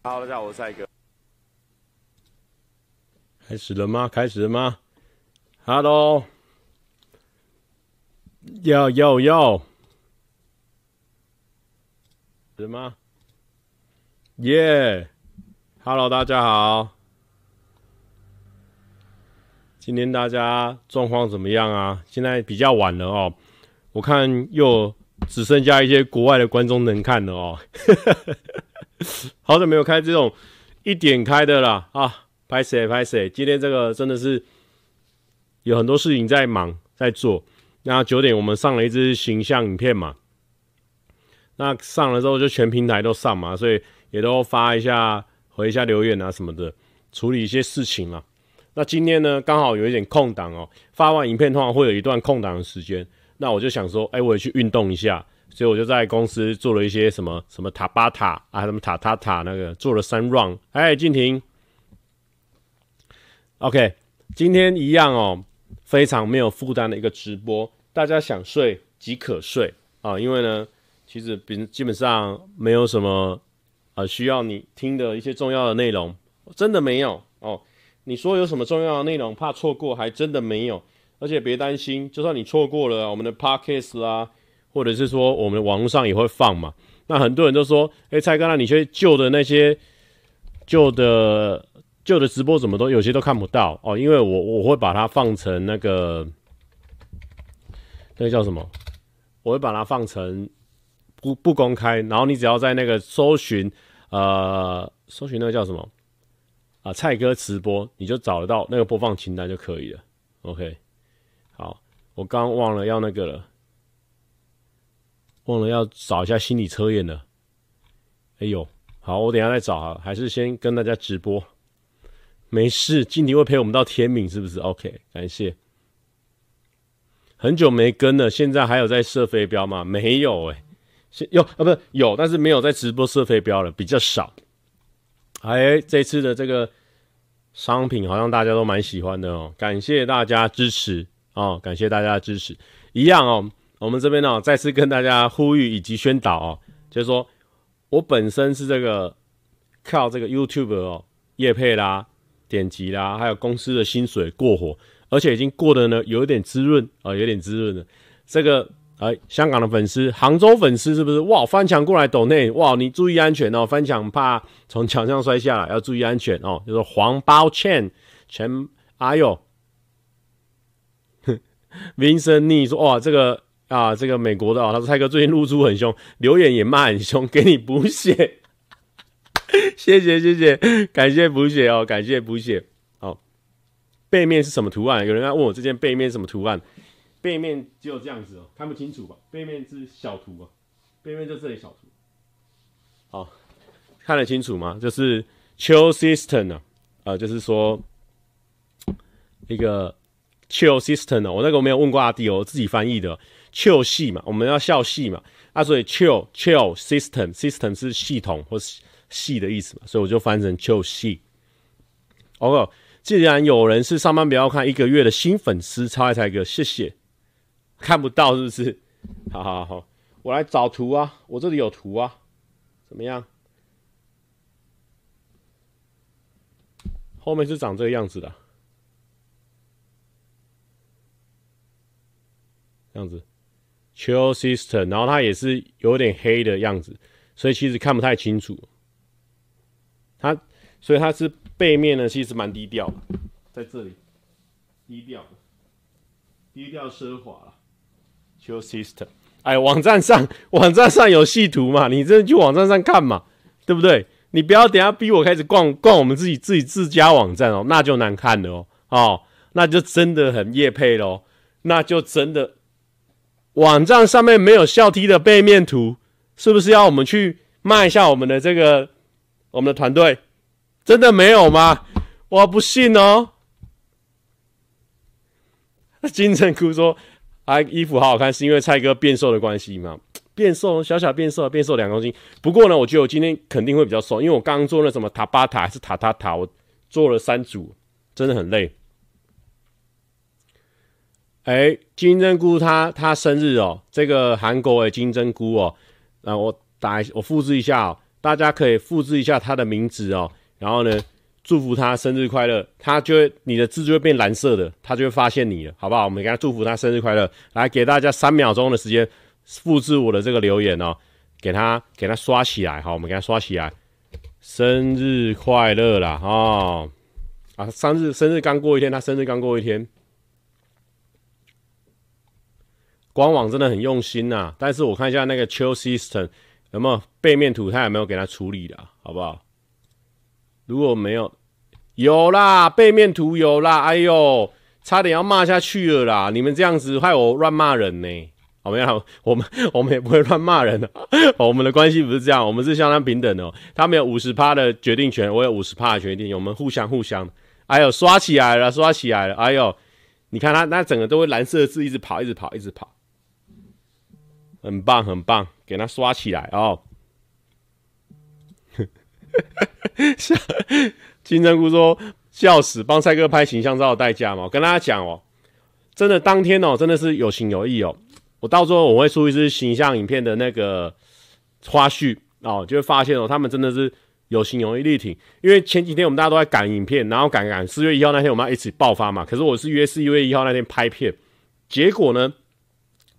Hello，大家好，我是蔡哥。开始了吗？开始了吗？Hello，要要要，是吗？耶，Hello，大家好。今天大家状况怎么样啊？现在比较晚了哦，我看又只剩下一些国外的观众能看了哦。好久没有开这种一点开的了啊！拍谁拍谁，今天这个真的是有很多事情在忙在做。那九点我们上了一支形象影片嘛，那上了之后就全平台都上嘛，所以也都发一下回一下留言啊什么的，处理一些事情嘛。那今天呢，刚好有一点空档哦。发完影片通常会有一段空档的时间，那我就想说，哎、我也去运动一下，所以我就在公司做了一些什么什么塔巴塔啊，什么塔塔塔那个做了三 round。哎，静婷，OK，今天一样哦，非常没有负担的一个直播，大家想睡即可睡啊，因为呢，其实比基本上没有什么呃需要你听的一些重要的内容，真的没有哦。你说有什么重要的内容，怕错过，还真的没有。而且别担心，就算你错过了我们的 podcast 啦，或者是说我们网络上也会放嘛。那很多人都说，哎、蔡哥，那你去旧的那些旧的旧的直播怎么都有些都看不到哦？因为我我会把它放成那个那个叫什么？我会把它放成不不公开，然后你只要在那个搜寻呃搜寻那个叫什么？啊，蔡哥直播，你就找得到那个播放清单就可以了。OK，好，我刚忘了要那个了，忘了要找一下心理测验了。哎呦，好，我等下再找啊，还是先跟大家直播。没事，今天会陪我们到天明，是不是？OK，感谢。很久没跟了，现在还有在射飞镖吗？没有哎、有啊，不是有，但是没有在直播射飞镖了，比较少。哎，这次的这个商品好像大家都蛮喜欢的哦，感谢大家支持哦，感谢大家的支持。一样哦，我们这边呢、再次跟大家呼吁以及宣导哦，就是说我本身是这个靠这个 YouTube 哦业配啦、点击啦，还有公司的薪水过活，而且已经过得呢有点滋润啊、有点滋润的这个。哎，香港的粉丝，杭州粉丝是不是？哇，翻墙过来抖内，哇，你注意安全哦，翻墙怕从墙上摔下来，要注意安全哦。就是黄包倩全，哎呦，Vincent 你说哇，这个啊，这个美国的啊、他说蔡哥最近露出很凶，留言也骂很凶，给你补血，谢谢谢谢，感谢补血哦，感谢补血。哦，背面是什么图案？有人要问我这件背面是什么图案？背面只有这样子哦，看不清楚吧？背面是小图啊，背面就这里小图。好，看得清楚吗？就是 Chill System 呢，呃，就是说一个 Chill System 呢，我那个我没有问过阿弟哦，我自己翻译的 Chill 系嘛，我们要笑系嘛，啊，所以 Chill Chill System System 是系统或是系的意思嘛，所以我就翻成 Chill 系。OK，既然有人是上班不要看一个月的新粉丝，超爱才哥，谢谢。看不到是不是？好好好，我来找图啊，我这里有图啊，怎么样？后面是长这个样子的，这样子，Chill System，然后它也是有点黑的样子，所以其实看不太清楚。它，所以它是背面呢，其实蛮低调的，在这里，低调，低调奢华了。Chill System，哎，网站上网站上有细图嘛？你真的去网站上看嘛？对不对？你不要等下逼我开始逛逛我们自己自己自家网站哦，那就难看了哦，哦，那就真的很夜配喽，那就真的网站上面没有笑 T 的背面图，是不是要我们去卖一下我们的这个我们的团队？真的没有吗？我不信哦。金城哭说。啊，衣服好好看，是因为蔡哥变瘦的关系吗？变瘦，小小变瘦，变瘦两公斤。不过呢，我觉得我今天肯定会比较瘦，因为我刚刚做那什么塔巴塔还是塔塔塔，我做了三组，真的很累。哎、金针菇他他生日哦，这个韩国的金针菇哦，那我打我复制一下哦，大家可以复制一下他的名字哦，然后呢，祝福他生日快乐，他就会你的字就会变蓝色的，他就会发现你了，好不好？我们给他祝福他生日快乐，来给大家三秒钟的时间复制我的这个留言哦，给他给他刷起来，好，我们给他刷起来，生日快乐啦，哦，啊，生日生日刚过一天，他生日刚过一天，官网真的很用心呐、但是我看一下那个 Chill System。有没有背面图？他有没有给他处理的？好不好？如果没有，有啦，背面图有啦。哎呦，差点要骂下去了啦！你们这样子害我乱骂人呢。好没有？我们我们也不会乱骂人的。我们的关系不是这样，我们是相当平等的。他们有五十趴的决定权，我有五十趴的决定，我们互相互相。哎呦，刷起来了，刷起来了！哎呦，你看他那整个都会蓝色字一直跑，一直跑，一直跑，很棒，很棒。给他刷起来哦！金针菇说笑死，帮蔡哥拍形象照的代价嘛？我跟大家讲哦，真的当天哦，真的是有情有义哦。我到时候我会出一支形象影片的那个花絮哦，就会发现哦，他们真的是有情有义力挺。因为前几天我们大家都在赶影片，然后赶赶四月一号那天我们要一起爆发嘛。可是我是约四月一号那天拍片，结果呢，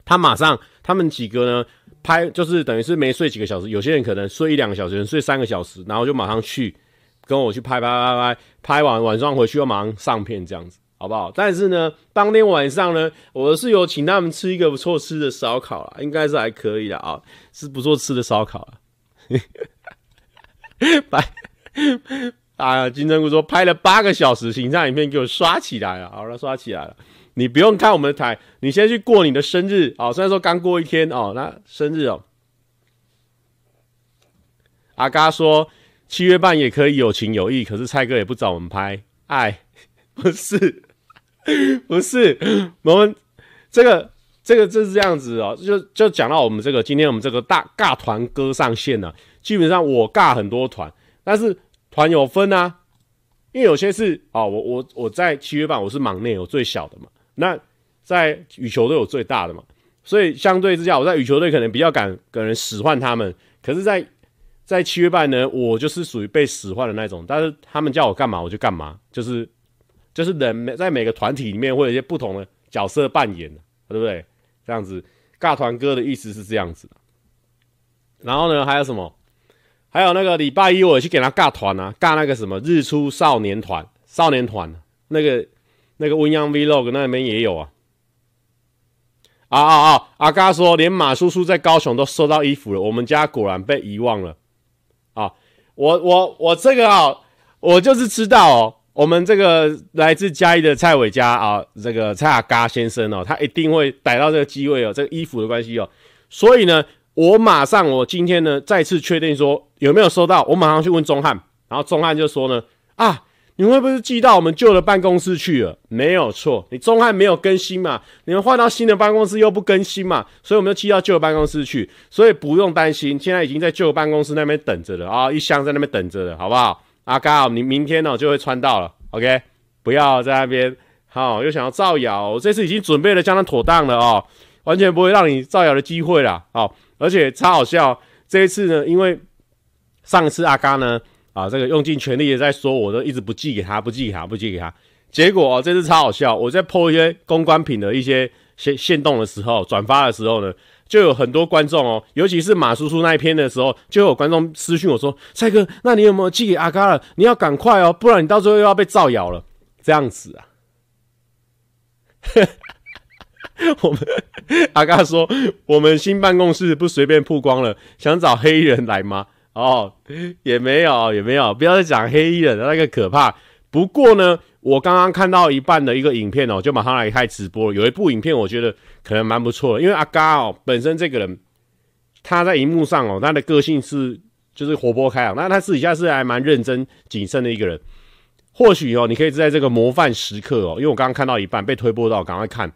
他马上他们几个呢？拍就是等于是没睡几个小时，有些人可能睡一两个小时，睡三个小时，然后就马上去跟我去拍拍拍拍，拍完晚上回去又马上上片这样子，好不好？但是呢，当天晚上呢，我的室友请他们吃一个不错吃的烧烤啦，应该是还可以的啊，是不错吃的烧烤啦。拍啊，金针菇说拍了八个小时，形象影片给我刷起来了，好了，刷起来了。你不用看我们的台，你先去过你的生日哦。虽然说刚过一天哦，那生日哦。阿嘎说七月半也可以有情有义，可是蔡哥也不找我们拍，哎，不是，不是，我们这个这个就是这样子哦，就就讲到我们这个今天我们这个大尬团哥上线了，基本上我尬很多团，但是团有分啊，因为有些是哦，我我我在七月半我是忙内，我最小的嘛。那在羽球队有最大的嘛，所以相对之下，我在羽球队可能比较敢跟人使唤他们。可是在，在七月半呢，我就是属于被使唤的那种。但是他们叫我干嘛，我就干嘛，就是就是人在每个团体里面会有一些不同的角色扮演，对不对？这样子，尬团哥的意思是这样子。然后呢，还有什么？还有那个礼拜一我去给他尬团啊，尬那个什么日出少年团，少年团那个。那个温阳 Vlog 那边也有啊，啊啊啊！阿嘎说，连马叔叔在高雄都收到衣服了，我们家果然被遗忘了啊！我我我这个啊，我就是知道哦，我们这个来自嘉义的蔡伟嘉啊，这个蔡阿嘎先生哦，他一定会逮到这个机会哦，这个衣服的关系哦，所以呢，我马上我今天呢再次确定说有没有收到，我马上去问钟汉，然后钟汉就说呢啊。你会不会寄到我们旧的办公室去了？没有错，你中汉没有更新嘛？你们换到新的办公室又不更新嘛？所以我们就寄到旧的办公室去，所以不用担心，现在已经在旧的办公室那边等着了啊、一箱在那边等着了，好不好？阿嘎，你明天呢就会穿到了，OK？不要在那边好、又想要造谣，我这次已经准备的相当妥当了哦，完全不会让你造谣的机会啦。哦，而且超好笑，这一次呢，因为上次阿嘎呢。啊，这个用尽全力的在说，我都一直不寄给他，不寄给他，不寄给他。结果、哦、这次超好笑，我在破一些公关品的一些限限动的时候，转发的时候呢，就有很多观众哦，尤其是马叔叔那一篇的时候，就有观众私讯我说：“蔡哥，那你有没有寄给阿嘎了？你要赶快哦，不然你到最后又要被造谣了。”这样子啊，我们阿嘎说，我们新办公室不随便曝光了，想找黑人来吗？哦，也没有，也没有，不要再讲黑衣人的那个可怕。不过呢，我刚刚看到一半的一个影片哦，就马上来开直播。有一部影片，我觉得可能蛮不错的，因为阿嘎哦，本身这个人他在荧幕上哦，他的个性是就是活泼开朗，那他私底下是还蛮认真谨慎的一个人。或许哦，你可以在这个模范时刻哦，因为我刚刚看到一半被推播到，赶快看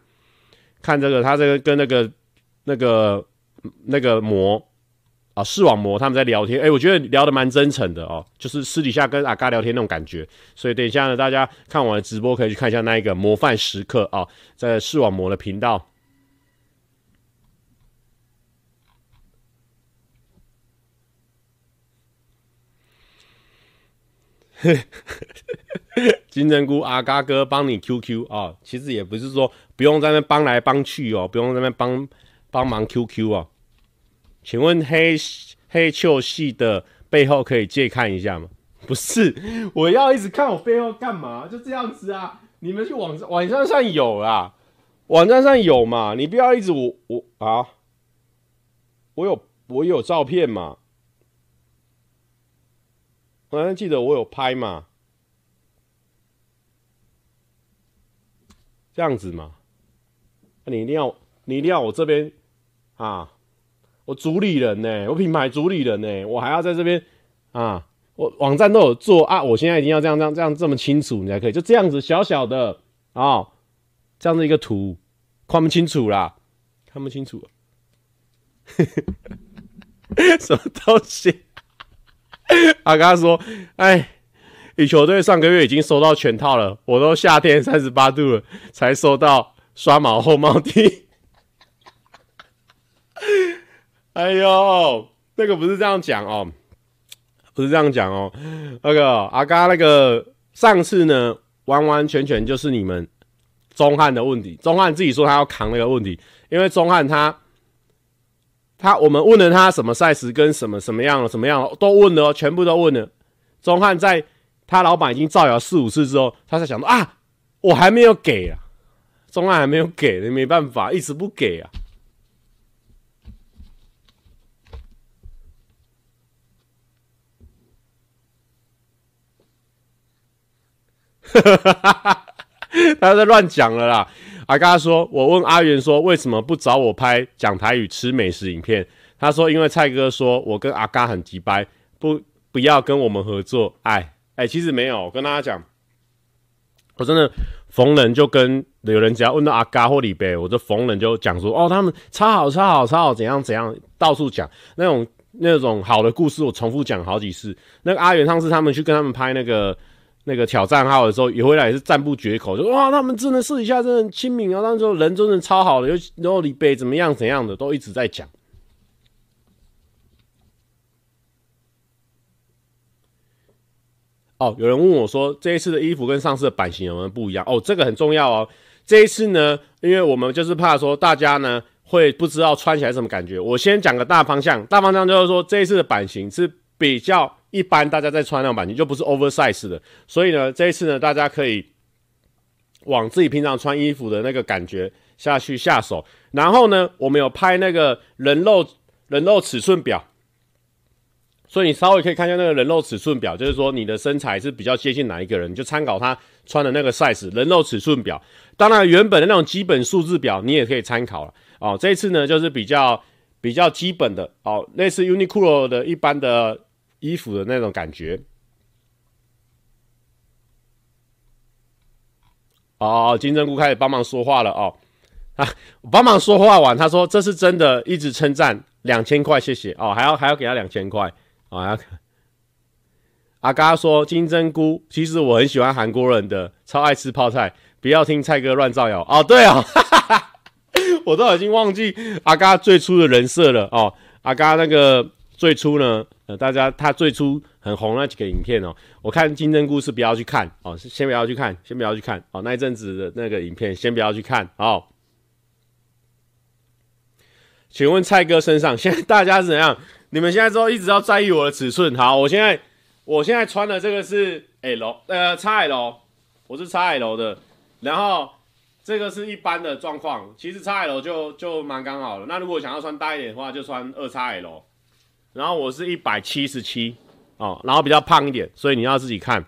看这个他这个跟那个那个那个模。啊，视网膜他们在聊天，哎、我觉得聊得蛮真诚的哦，就是私底下跟阿嘎聊天那种感觉。所以等一下呢，大家看完直播可以去看一下那一个模范时刻啊，在视网膜的频道。金针菇阿嘎哥帮你 QQ 啊、哦，其实也不是说不用在那帮来帮去哦，不用在那帮帮忙 QQ 哦。请问黑黑秋系的背后可以借看一下吗？不是，我要一直看我背后干嘛？就这样子啊，你们去网网站上有啊，网站上有嘛，你不要一直我我啊，我有我有照片嘛。我还记得我有拍嘛，这样子嘛，你一定要你一定要我这边啊，我主理人呢，我品牌主理人呢，我还要在这边啊，我网站都有做啊，我现在一定要这样这样这样这么清楚，你才可以，就这样子小小的啊，这样的一个图看不清楚啦，看不清楚，什么东西？阿嘎说：“哎，羽球队上个月已经收到全套了，我都夏天三十八度了，才收到刷毛后帽 T。哎呦，那个不是这样讲哦，不是这样讲哦。那个阿嘎那个上次呢，完完全全就是你们钟汉的问题。钟汉自己说他要扛那个问题，因为钟汉他。”他我们问了他什么赛事跟什么什么样了什么样了都问了，全部都问了。钟汉在他老板已经造谣四五次之后，他才想到啊，我还没有给啊，钟汉还没有给，你没办法，一直不给啊。他在乱讲了啦。阿嘎说：“我问阿元说，为什么不找我拍讲台语吃美食影片？他说，因为蔡哥说我跟阿嘎很急掰，不不要跟我们合作。哎哎，其实没有，我跟大家讲，我真的逢人就跟有人只要问到阿嘎或李贝，我就逢人就讲说，哦，他们超好超好超好，怎样怎样，到处讲那种那种好的故事，我重复讲好几次。那个阿元上次他们去跟他们拍那个。”那个挑战号的时候，也回来也是赞不绝口，就哇，他们真的私底下真的很亲民啊，那时候人真的超好的，尤其然后李北怎么样怎样的，都一直在讲。哦，有人问我说，这一次的衣服跟上次的版型有没有不一样？哦，这个很重要哦。这一次呢，因为我们就是怕说大家呢会不知道穿起来什么感觉，我先讲个大方向，大方向就是说这一次的版型是比较。一般大家在穿那种版型就不是 oversize 的，所以呢，这一次呢，大家可以往自己平常穿衣服的那个感觉下去下手。然后呢，我们有拍那个人肉人肉尺寸表，所以你稍微可以看一下那个人肉尺寸表，就是说你的身材是比较接近哪一个人，就参考他穿的那个 size 人肉尺寸表。当然，原本的那种基本数字表你也可以参考了哦。这一次呢，就是比较比较基本的哦，类似 Uniqlo 的一般的。衣服的那种感觉。哦，金针菇开始帮忙说话了哦。啊，帮忙说话完，他说这是真的，一直称赞两千块，谢谢哦，还要还要给他两千块哦。阿嘎说金针菇，其实我很喜欢韩国人的，超爱吃泡菜，不要听蔡哥乱造谣哦。对哦，我都已经忘记阿嘎最初的人设了哦。阿嘎那个最初呢？呃，大家他最初很红那几个影片哦，我看金针菇是不要去看哦，先不要去看，先不要去看哦，那一阵子的那个影片先不要去看哦。请问蔡哥身上现在 大家是怎样？你们现在都一直要在意我的尺寸？好，我现在我现在穿的这个是 L 呃 XL，我是 XL 的，然后这个是一般的状况，其实 XL 就就蛮刚好的。那如果想要穿大一点的话，就穿二 XL。然后我是一百七十七哦，然后比较胖一点，所以你要自己看。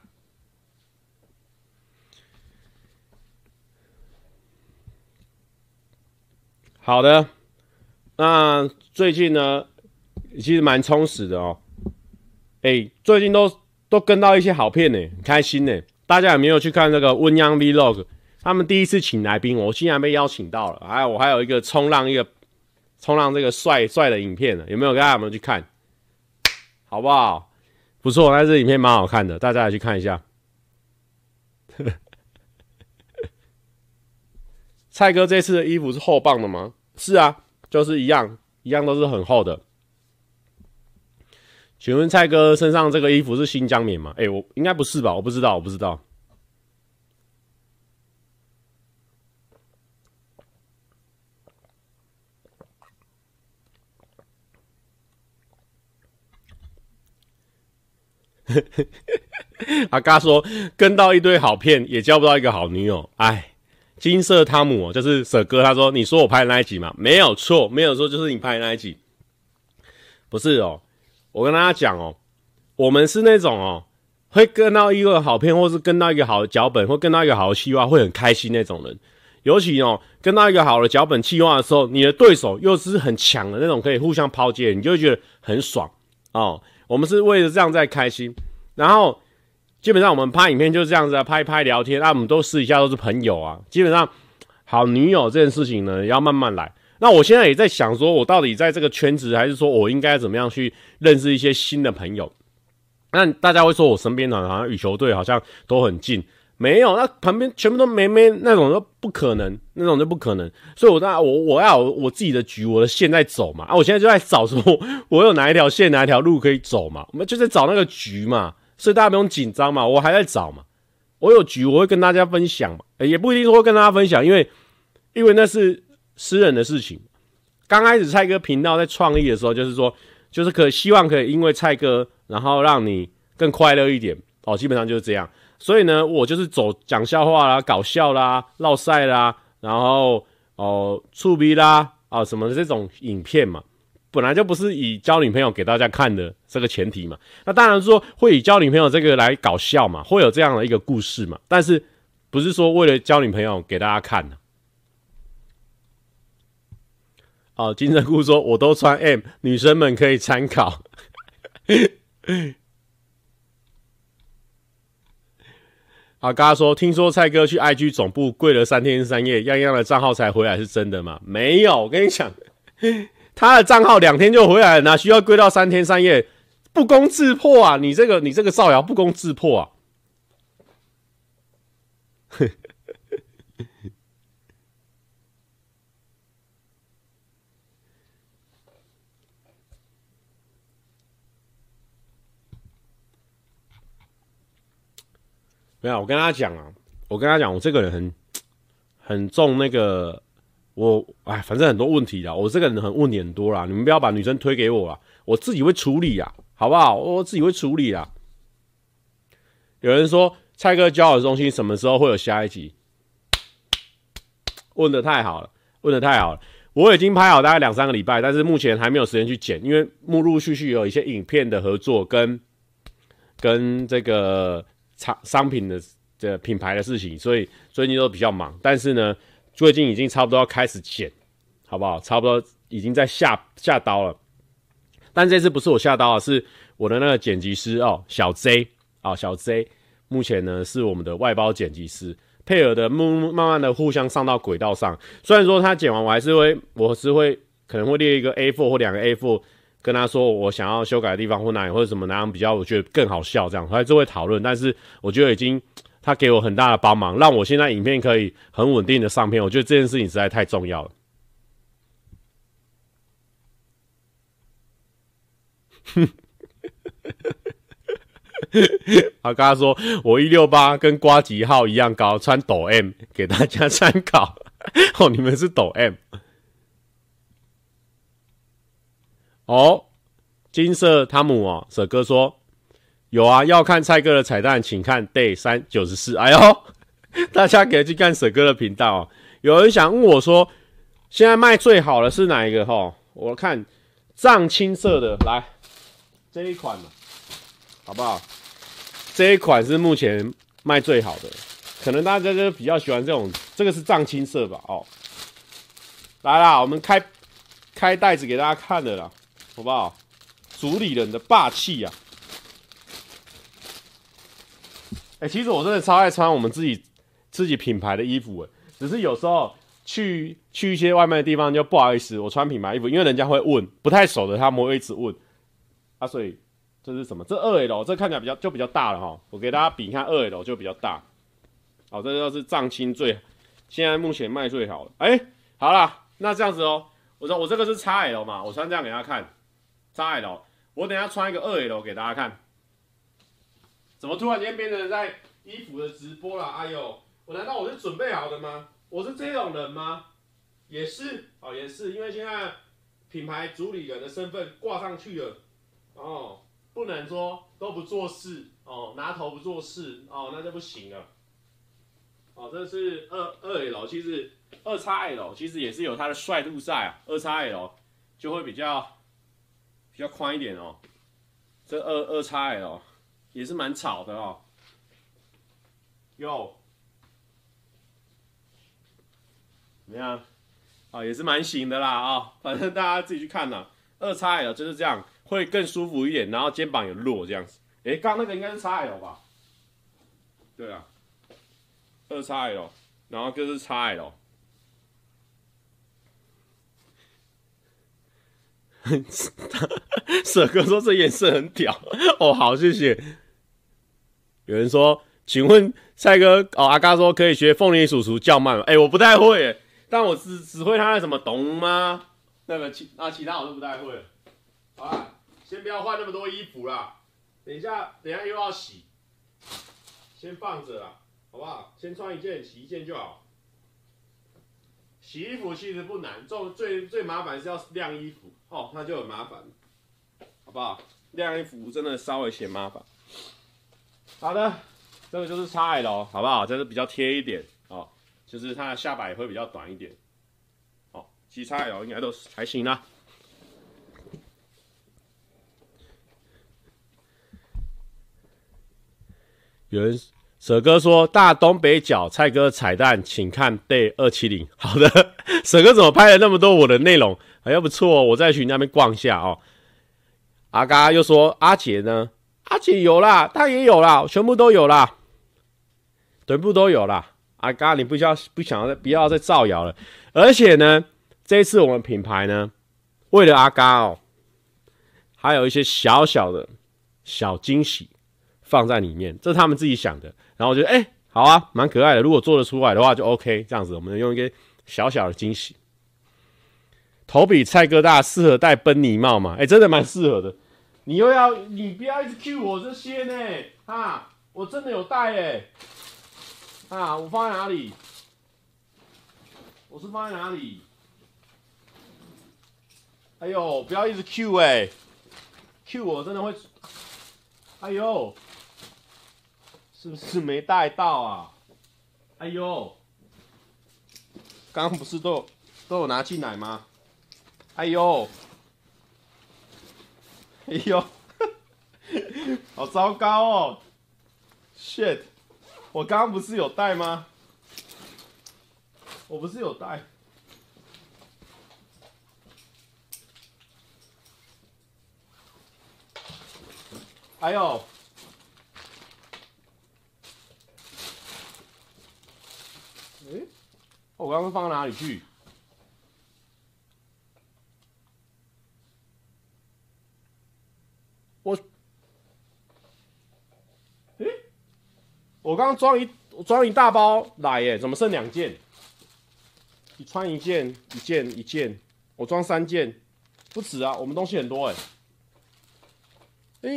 好的，那最近呢，其实蛮充实的哦。哎，最近都都跟到一些好片呢，很开心呢。大家有没有去看那个温央 Vlog？他们第一次请来宾，我竟然被邀请到了。还有我还有一个冲浪一个冲浪这个帅帅的影片呢，有没有？大家有没有去看？好不好？不错，那这影片蛮好看的，大家也去看一下。蔡哥这次的衣服是厚棒的吗？是啊，就是一样，一样都是很厚的。请问蔡哥身上这个衣服是新疆棉吗？哎、我应该不是吧？我不知道，我不知道。阿嘎说跟到一堆好片，也交不到一个好女友。哎，金色汤姆就是舍哥，他说你说我拍的那一集嘛，没有错，没有错，就是你拍的那一集。不是哦，我跟大家讲哦，我们是那种哦，会跟到一个好片，或是跟到一个好的脚本，或跟到一个好的企划，会很开心那种人。尤其哦，跟到一个好的脚本企划的时候，你的对手又是很强的那种，可以互相抛接，你就会觉得很爽哦。我们是为了这样在开心，然后基本上我们拍影片就是这样子啊，拍拍聊天啊，我们都私底下都是朋友啊。基本上好女友这件事情呢，要慢慢来。那我现在也在想，说我到底在这个圈子，还是说我应该怎么样去认识一些新的朋友？那大家会说我身边的好像羽球队好像都很近。没有，那旁边全部都没没那种都不可能，那种就不可能。所以我在我我要我自己的局，我的线在走嘛。啊，我现在就在找说，我有哪一条线，哪一条路可以走嘛。我们就在找那个局嘛。所以大家不用紧张嘛，我还在找嘛。我有局，我会跟大家分享嘛。欸，也不一定说会跟大家分享，因为因为那是私人的事情。刚开始蔡哥频道在创立的时候，就是说，就是可希望可以因为蔡哥，然后让你更快乐一点哦。基本上就是这样。所以呢，我就是走讲笑话啦、搞笑啦、闹赛啦，然后哦、触逼啦啊什么这种影片嘛，本来就不是以交女朋友给大家看的这个前提嘛。那当然说会以交女朋友这个来搞笑嘛，会有这样的一个故事嘛。但是不是说为了交女朋友给大家看的。哦，金针菇说我都穿 M，女生们可以参考。啊，刚刚说，听说蔡哥去 IG 总部跪了三天三夜，样样的账号才回来，是真的吗？没有，我跟你讲，他的账号两天就回来了，哪需要跪到三天三夜？不攻自破啊！你这个，你这个造谣不攻自破啊！没有，我跟他讲啊，我跟他讲，我这个人很 很重那个，我哎，反正很多问题啦，我这个人很问题很多啦，你们不要把女生推给我啦，我自己会处理啊，好不好？我自己会处理啦。有人说蔡哥交友中心什么时候会有下一集？问得太好了，问得太好了，我已经拍好大概两三个礼拜，但是目前还没有时间去剪，因为陆陆续续有一些影片的合作跟跟这个。商商品的这品牌的事情，所以最近都比较忙。但是呢，最近已经差不多要开始剪，好不好？差不多已经在下下刀了。但这次不是我下刀啊，是我的那个剪辑师哦，小 Z 啊、哦，小 Z，目前呢是我们的外包剪辑师，配合的慢慢慢的互相上到轨道上。虽然说他剪完，我还是会，我是会可能会列一个 A4 或两个 A4。跟他说我想要修改的地方或哪里或者什么哪样比较我觉得更好笑这样，还是会讨论。但是我觉得已经他给我很大的帮忙，让我现在影片可以很稳定的上片。我觉得这件事情实在太重要了。他刚刚说我一六八跟瓜吉号一样高，穿抖 M 给大家参考。哦，你们是抖 M。哦，金色汤姆哦，舍哥说有啊，要看蔡哥的彩蛋，请看 day 三九十四。哎呦，大家可以去看舍哥的频道哦。有人想问我说，现在卖最好的是哪一个？哈，我看藏青色的，来这一款嘛，好不好？这一款是目前卖最好的，可能大家就比较喜欢这种，这个是藏青色吧？哦，来啦，我们开开袋子给大家看的啦。好不好？主理人的霸气呀！哎，其实我真的超爱穿我们自己自己品牌的衣服，哎，只是有时候去去一些外面的地方就不好意思，我穿品牌衣服，因为人家会问，不太熟的他们会一直问啊，所以这是什么？这二 L，这看起来比较就比较大了哈，我给大家比一下二 L 就比较大。好，这就是藏青最现在目前卖最好的。哎，好啦，那这样子哦，我说我这个是 XL 嘛，我穿这样给大家看。XL，我等下穿一个二 L 给大家看。怎么突然间变成在衣服的直播了？哎呦，我难道我是准备好的吗？我是这种人吗？也是哦，也是，因为现在品牌主理人的身份挂上去了哦，不能说都不做事哦，拿头不做事哦，那就不行了。哦，这是二二 L，其实二 XL 其实也是有它的帅度在啊，二 XL 就会比较比较宽一点哦。这二二 XL 也是蛮吵的哦。哟，怎么样？啊，也是蛮行的啦啊、哦，反正大家自己去看呐。二 XL 就是这样，会更舒服一点，然后肩膀也落这样子。诶，刚那个应该是 XL 吧？对啊。二 XL，然后就是 XL。舍哥说这颜色很屌哦，好谢谢。有人说，请问蔡哥哦，阿嘎说可以学凤梨叔叔叫慢吗？哎，我不太会，但我只只会他那什么懂吗？那个其那其他我都不太会。好了，先不要换那么多衣服啦，等一下等一下又要洗，先放着啦。好不好？先穿一件，洗一件就好。洗衣服其实不难，最最最麻烦是要晾衣服哦，那就很麻烦，好不好？晾衣服真的稍微嫌麻烦。好的，这个就是 XL，好不好？这是比较贴一点哦，就是它的下摆也会比较短一点。哦，其实 XL 应该都还行啦。有人。舍哥说：“大东北角，蔡哥彩蛋，请看 day 二七零。”好的，舍哥怎么拍了那么多我的内容？哎呀不错哦，我再去你那边逛一下哦。阿嘎又说：“阿杰呢？阿杰有啦，他也有啦，全部都有啦，全部都有啦。”阿嘎，你不需要不想要不要再造谣了。而且呢，这一次我们品牌呢，为了阿嘎哦，还有一些小小的小惊喜放在里面，这是他们自己想的。然后我觉得，哎、好啊，蛮可爱的。如果做得出来的话，就 OK。这样子，我们用一个小小的惊喜。头比菜哥大，适合戴奔尼帽嘛？哎、真的蛮适合的。你又要，你不要一直 cue 我这些呢？啊，我真的有戴哎。啊，我放在哪里？我是放在哪里？哎呦，不要一直 cue 哎，cue 我真的会，哎呦。是不是没带到啊？哎呦，刚刚不是都有都有拿进来吗？哎呦，哎呦，好糟糕哦！shit，我刚刚不是有带吗？我不是有带。哎呦。哎，我刚刚放到哪里去？我，哎，我刚刚装一装一大包来耶，怎么剩两件？你穿一件，一件一件，我装三件，不止啊，我们东西很多哎。哎，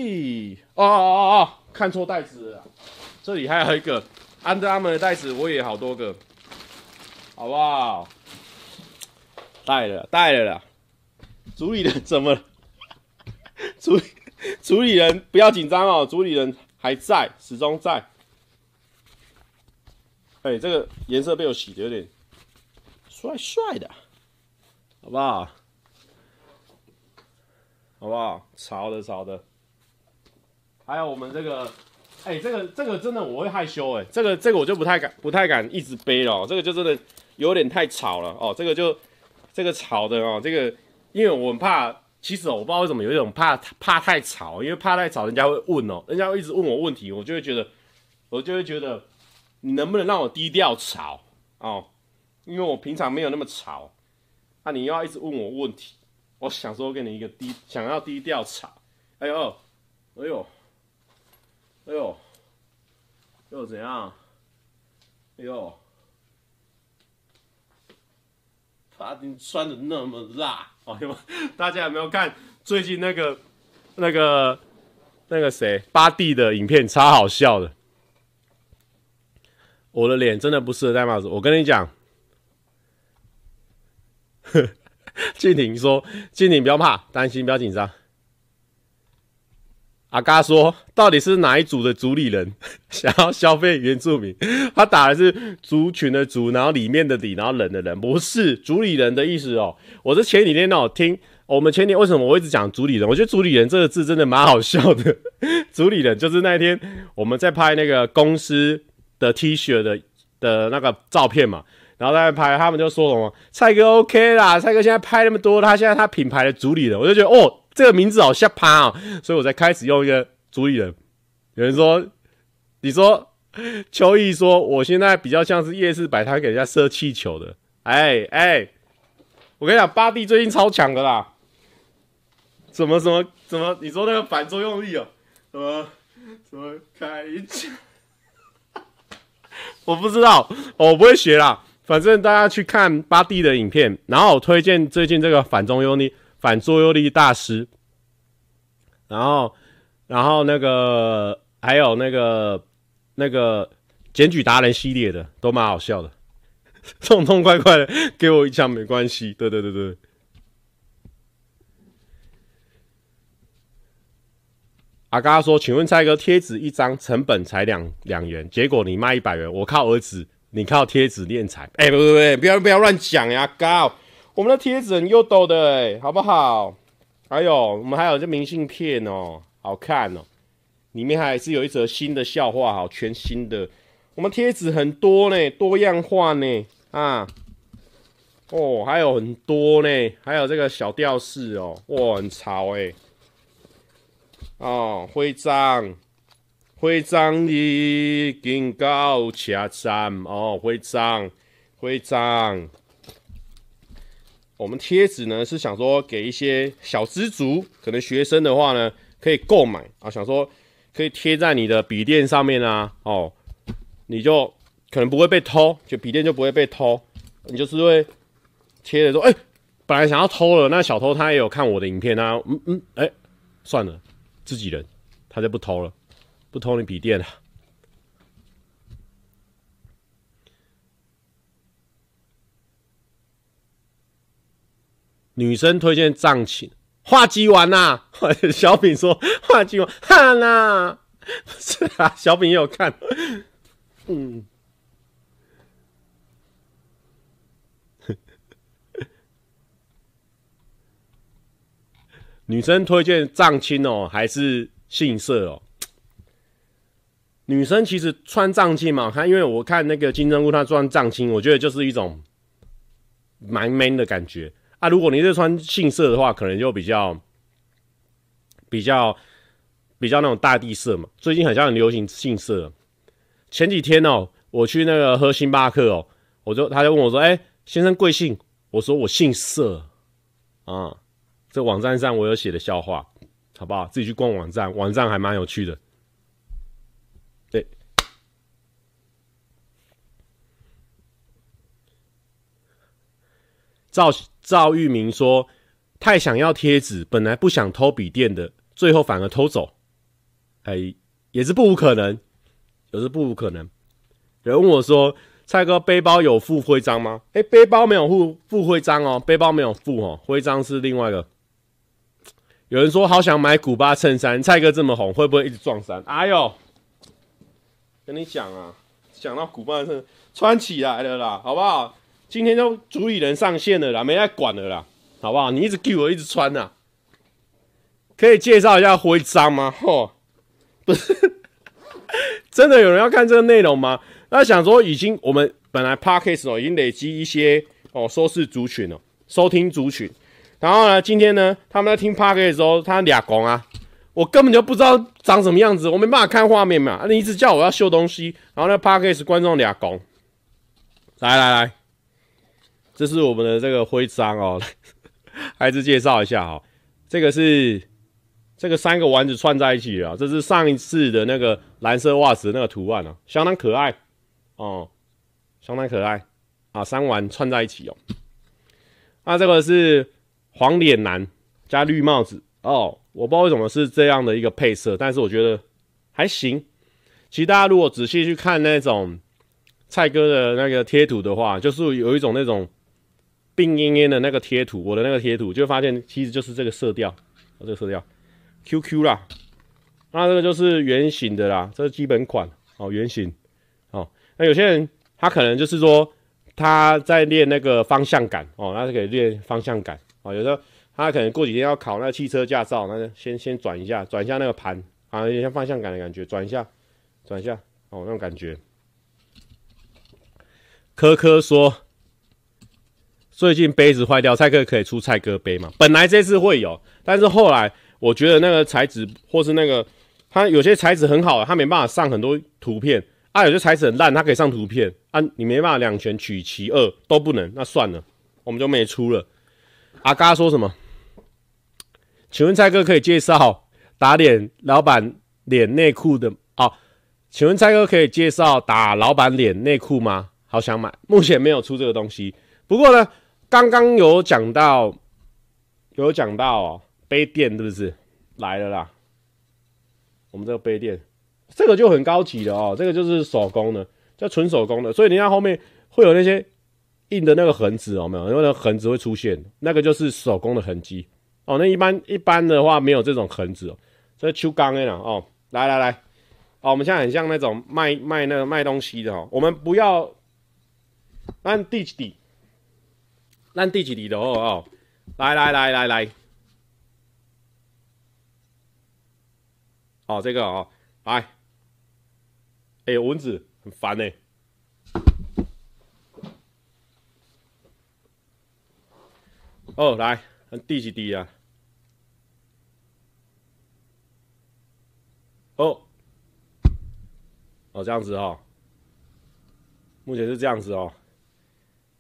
哦哦哦哦，看错袋子了，这里还有一个 Under Armour 的袋子，我也好多个。好不好？带了，带了啦。主理人怎么了？主主理人不要紧张哦，主理人还在，始终在。哎、这个颜色被我洗的有点帅帅的，好不好？好不好？潮的潮的。还有我们这个。哎、这个这个真的我会害羞哎、这个这个我就不太敢不太敢一直背了、这个就真的有点太吵了哦、这个就这个吵的哦、这个因为我很怕，其实我不知道为什么有一种怕怕太吵，因为怕太吵，人家会问哦、人家会一直问我问题，我就会觉得我就会觉得你能不能让我低调吵哦、因为我平常没有那么吵，那、你又要一直问我问题，我想说给你一个低想要低调吵，哎呦，哎呦。哎呦，又怎样？哎呦，把你穿的那么辣，哦呦，大家有没有看最近那个那个那个谁巴蒂的影片超好笑的。我的脸真的不适合戴帽子，我跟你讲。静婷说：“静婷不要怕，担心不要紧张。”阿嘎说：“到底是哪一组的主理人 想要消费原住民？他打的是族群的族，然后里面的里，然后人的人，不是主理人的意思哦。我是前几天哦听我们前天为什么我一直讲主理人？我觉得主理人这个字真的蛮好笑的。主理人就是那一天我们在拍那个公司的 T 恤的的那个照片嘛，然后在拍，他们就说什么蔡哥 OK 啦，蔡哥现在拍那么多，他现在他品牌的主理人，我就觉得哦。”这个名字好吓趴啊，所以我才开始用一个主理人。有人说，你说秋意说，我现在比较像是夜市摆摊给人家射气球的。哎哎，我跟你讲，巴蒂最近超强的啦。什么什么怎么？你说那个反作用力哦？什么什么开枪？我不知道，我不会学啦。反正大家去看巴蒂的影片，然后我推荐最近这个反作用力。反作用力大师，然后，然后那个还有那个那个检举达人系列的都蛮好笑的，痛痛快快的给我一枪没关系。对对对对。阿嘎说：“请问蔡哥，贴纸一张成本才两两元，结果你卖一百元，我靠儿子，你靠贴纸敛财？哎，不不不，不要不要乱讲呀，嘎。”我们的贴纸很优抖的哎，好不好？还有，我们还有这明信片哦，好看哦。里面还是有一则新的笑话，好，全新的。我们贴纸很多呢，多样化呢啊。哦，还有很多呢，还有这个小吊饰哦，哇，很潮哎。哦，徽章，徽章的警告车站哦，徽章，徽章。我们贴纸呢是想说给一些小资族，可能学生的话呢可以购买啊，想说可以贴在你的笔电上面啊，哦，你就可能不会被偷，就笔电就不会被偷，你就是会贴着说，哎、本来想要偷了，那小偷他也有看我的影片啊，嗯嗯，哎、算了，自己人，他就不偷了，不偷你笔电了。女生推荐藏青画鸡丸呐，小饼说画鸡丸哈呐，不是啊，小饼也有看，嗯，女生推荐藏青哦，还是杏色哦？女生其实穿藏青嘛，看，因为我看那个金针菇她穿藏青，我觉得就是一种蛮 man 的感觉。啊，如果你是穿杏色的话，可能就比较比较比较那种大地色嘛。最近好像很流行杏色。前几天哦，我去那个喝星巴克哦，我就他就问我说：“哎、先生贵姓？”我说：“我姓色。”啊，这网站上我有写的笑话，好不好？自己去逛网站，网站还蛮有趣的。对。赵赵玉明说：“太想要贴纸，本来不想偷笔电的，最后反而偷走，哎，也是不无可能，也是不无可能。”有人问我说：“蔡哥，背包有附徽章吗？”哎，背包没有附附徽章哦，背包没有附哦，徽章是另外一个。有人说：“好想买古巴衬衫，蔡哥这么红，会不会一直撞衫？”哎呦，跟你讲啊，讲到古巴衬穿起来了啦，好不好？今天就主理人上线了啦，没在管了啦，好不好？你一直给我一直穿呐，可以介绍一下徽章吗？吼，不是，真的有人要看这个内容吗？那想说，已经我们本来 Podcast 哦，已经累积一些哦收视族群哦，收听族群，然后呢，今天呢，他们在听 Podcast 的时候，他俩公啊，我根本就不知道长什么样子，我没办法看画面嘛，你一直叫我要秀东西，然后那 Podcast 观众俩公，来来来。这是我们的这个徽章哦，还是介绍一下哈。这个是这个三个丸子串在一起啊，这是上一次的那个蓝色袜子的那个图案啊，相当可爱哦，相当可爱啊，三丸串在一起哦。那这个是黄脸男加绿帽子哦，我不知道为什么是这样的一个配色，但是我觉得还行。其实大家如果仔细去看那种蔡哥的那个贴图的话，就是有一种那种病恹恹的那个贴图，我的那个贴图就发现其实就是这个色调，这个色调 QQ 啦。那这个就是圆形的啦，这是基本款哦，圆形哦。那有些人他可能就是说他在练那个方向感哦，那就可以练方向感哦。有时候他可能过几天要考那个汽车驾照，那就先先转一下，转一下那个盘，啊，有点像方向感的感觉，转一下，转一下哦，那种感觉。科科说最近杯子坏掉，蔡哥可以出蔡哥杯吗？本来这次会有，但是后来我觉得那个材质或是那个。它有些材质很好，它没办法上很多图片啊；有些材质很烂，它可以上图片啊。你没办法两全取其二都不能，那算了，我们就没出了。阿嘎说什么？请问蔡哥可以介绍打脸老板脸内裤的哦？请问蔡哥可以介绍打老板脸内裤吗？好想买，目前没有出这个东西。不过呢，刚刚有讲到，有讲到哦，杯垫是不是来了啦？我们这个杯垫，这个就很高级的哦，这个就是手工的，这纯手工的，所以你看后面会有那些印的那个痕迹哦，没有？因为那个痕迹会出现，那个就是手工的痕迹哦。那一般一般的话没有这种痕迹哦，这秋钢的啦哦。来来来，哦，我们现在很像那种卖卖那个卖东西的哦，我们不要按地底，按第几底的哦哦，来来来来来。哦，这个哦，来，哎、欸，蚊子很烦呢。哦，来，第几滴啊？哦，哦，这样子哦，目前是这样子哦，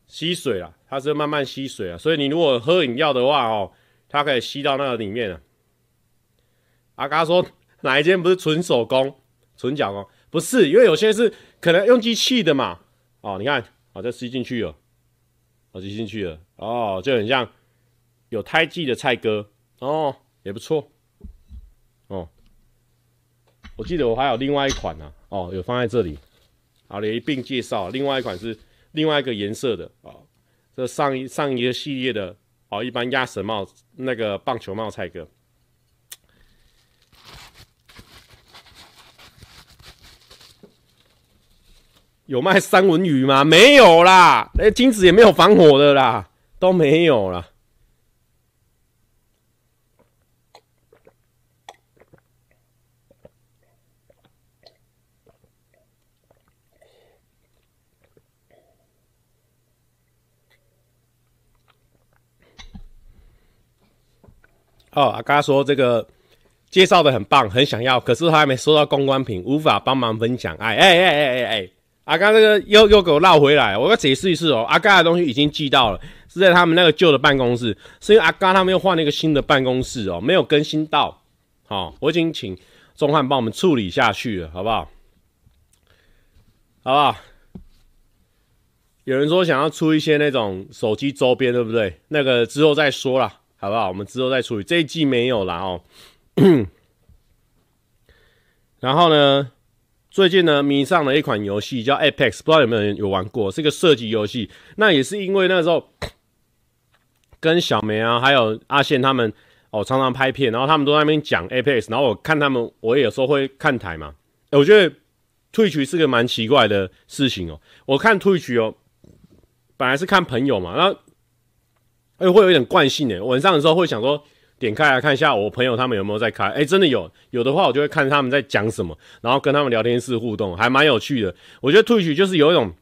吸水啊，它是慢慢吸水啊，所以你如果喝饮料的话哦，它可以吸到那个里面啊。阿嘎说。哪一间不是纯手工、纯脚工？不是，因为有些是可能用机器的嘛。哦，你看，哦，这吸进去了，哦，吸进去了，哦，就很像有胎记的菜哥，哦，也不错，哦，我记得我还有另外一款呢、哦，有放在这里，好，也一并介绍。另外一款是另外一个颜色的，哦，这上一上一个系列的，哦，一般鸭舌帽那个棒球帽蔡哥。有卖三文鱼吗？没有啦，哎金子也没有防火的啦，都没有啦。哦，阿嘎说这个介绍的很棒，很想要，可是他还没收到公关品，无法帮忙分享。哎哎哎哎哎哎！阿嘎这个又又给我绕回来，我要解释一次哦。阿嘎的东西已经寄到了，是在他们那个旧的办公室，是因为阿嘎他们又换了一个新的办公室哦，没有更新到。好，我已经请钟汉帮我们处理下去了，好不好？好不好？有人说想要出一些那种手机周边，对不对？那个之后再说啦，好不好？我们之后再处理，这一季没有啦哦。然后呢？最近呢，迷上了一款游戏叫 Apex，不知道有没有人有玩过？是一个射击游戏。那也是因为那时候 跟小梅啊，还有阿宪他们哦，常常拍片，然后他们都在那边讲 Apex，然后我看他们，我有时候会看台嘛。我觉得退群是个蛮奇怪的事情哦。我看退群哦，本来是看朋友嘛，然后哎会有一点惯性诶，晚上的时候会想说。点开来看一下，我朋友他们有没有在开？哎、真的有，有的话我就会看他们在讲什么，然后跟他们聊天室互动，还蛮有趣的。我觉得 Twitch 就是有一种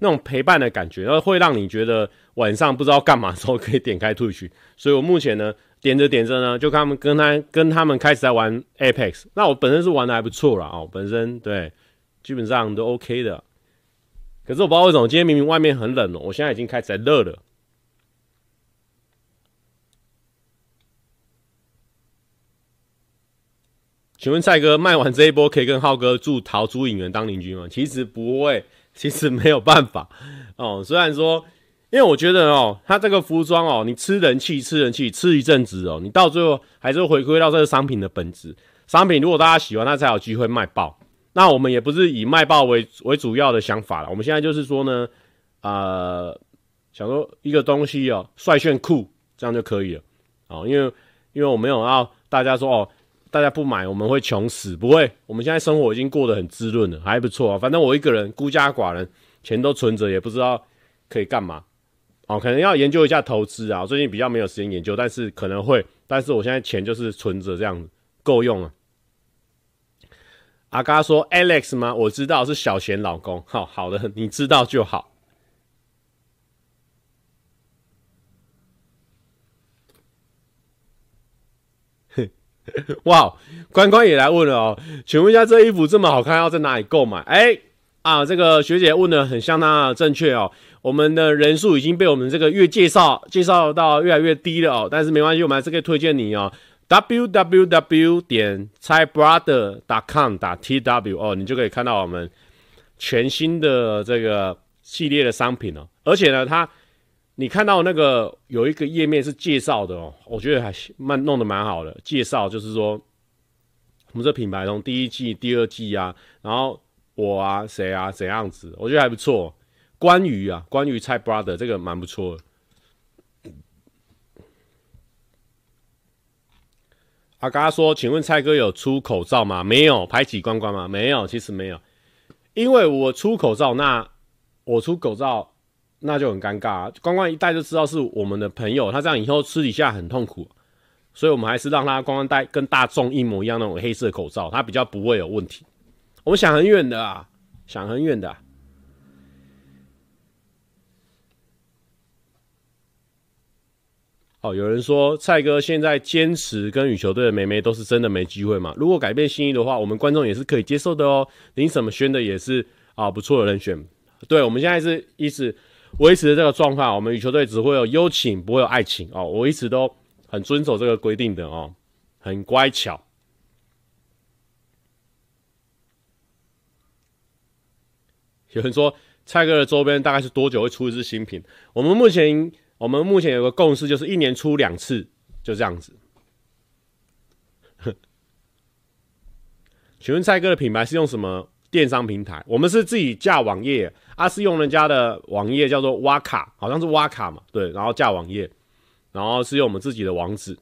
那种陪伴的感觉，然后会让你觉得晚上不知道干嘛的时候可以点开 Twitch。所以我目前呢，点着点着呢，就看他们跟他跟他们开始在玩 Apex。那我本身是玩的还不错啦，哦，本身对基本上都 OK 的。可是我不知道为什么今天明明外面很冷哦，我现在已经开始在热了。请问蔡哥卖完这一波可以跟浩哥住桃珠影园当邻居吗？其实不会，其实没有办法哦。虽然说因为我觉得哦，他这个服装哦，你吃人气，吃人气，吃一阵子哦，你到最后还是回归到这个商品的本质。商品如果大家喜欢，它才有机会卖爆。那我们也不是以卖爆为为主要的想法了。我们现在就是说呢，呃，想说一个东西哦，帅炫酷，这样就可以了。哦，因为因为我没有要大家说哦，大家不买我们会穷死，不会。我们现在生活已经过得很滋润了，还不错啊。反正我一个人孤家寡人，钱都存着，也不知道可以干嘛。哦，可能要研究一下投资啊。最近比较没有时间研究，但是可能会。但是我现在钱就是存着，这样子够用了。阿嘎说：“Alex 吗？我知道是小贤老公。好，好的，你知道就好。” 哇，关关也来问了哦，请问一下，这衣服这么好看，要在哪里购买？哎、啊，这个学姐问的很相当的正确哦。我们的人数已经被我们这个月介绍介绍到越来越低了哦，但是没关系，我们还是可以推荐你哦。www 点 chaibrother 点 com 点 tw 哦，你就可以看到我们全新的这个系列的商品哦。而且呢，它你看到那个有一个页面是介绍的哦，我觉得还蛮弄得蛮好的。介绍就是说，我们这品牌从第一季、第二季啊，然后。我啊，谁啊，怎样子？我觉得还不错。关于啊，关于蔡 brother 这个蛮不错的。阿嘎说：“请问蔡哥有出口罩吗？没有，排挤关关吗？没有，其实没有。因为我出口罩，那我出口罩那就很尴尬啊。关关一戴就知道是我们的朋友，他这样以后私底下很痛苦。所以我们还是让他关关戴跟大众一模一样那种黑色口罩，他比较不会有问题。”我们想很远的啊，想很远的啊。哦，有人说蔡哥现在坚持跟羽球队的妹妹都是真的没机会嘛？如果改变心意的话，我们观众也是可以接受的哦。林什么轩的也是啊，不错的人选。对，我们现在是一直维持的这个状况，我们羽球队只会有优请，不会有爱情哦。我一直都很遵守这个规定的哦，很乖巧。有人说蔡哥的周边大概是多久会出一支新品？我们目前我们目前有个共识，就是一年出两次，就这样子。请问蔡哥的品牌是用什么电商平台？我们是自己架网页，啊是用人家的网页叫做挖卡，好像是挖卡嘛，对，然后架网页，然后是用我们自己的网址。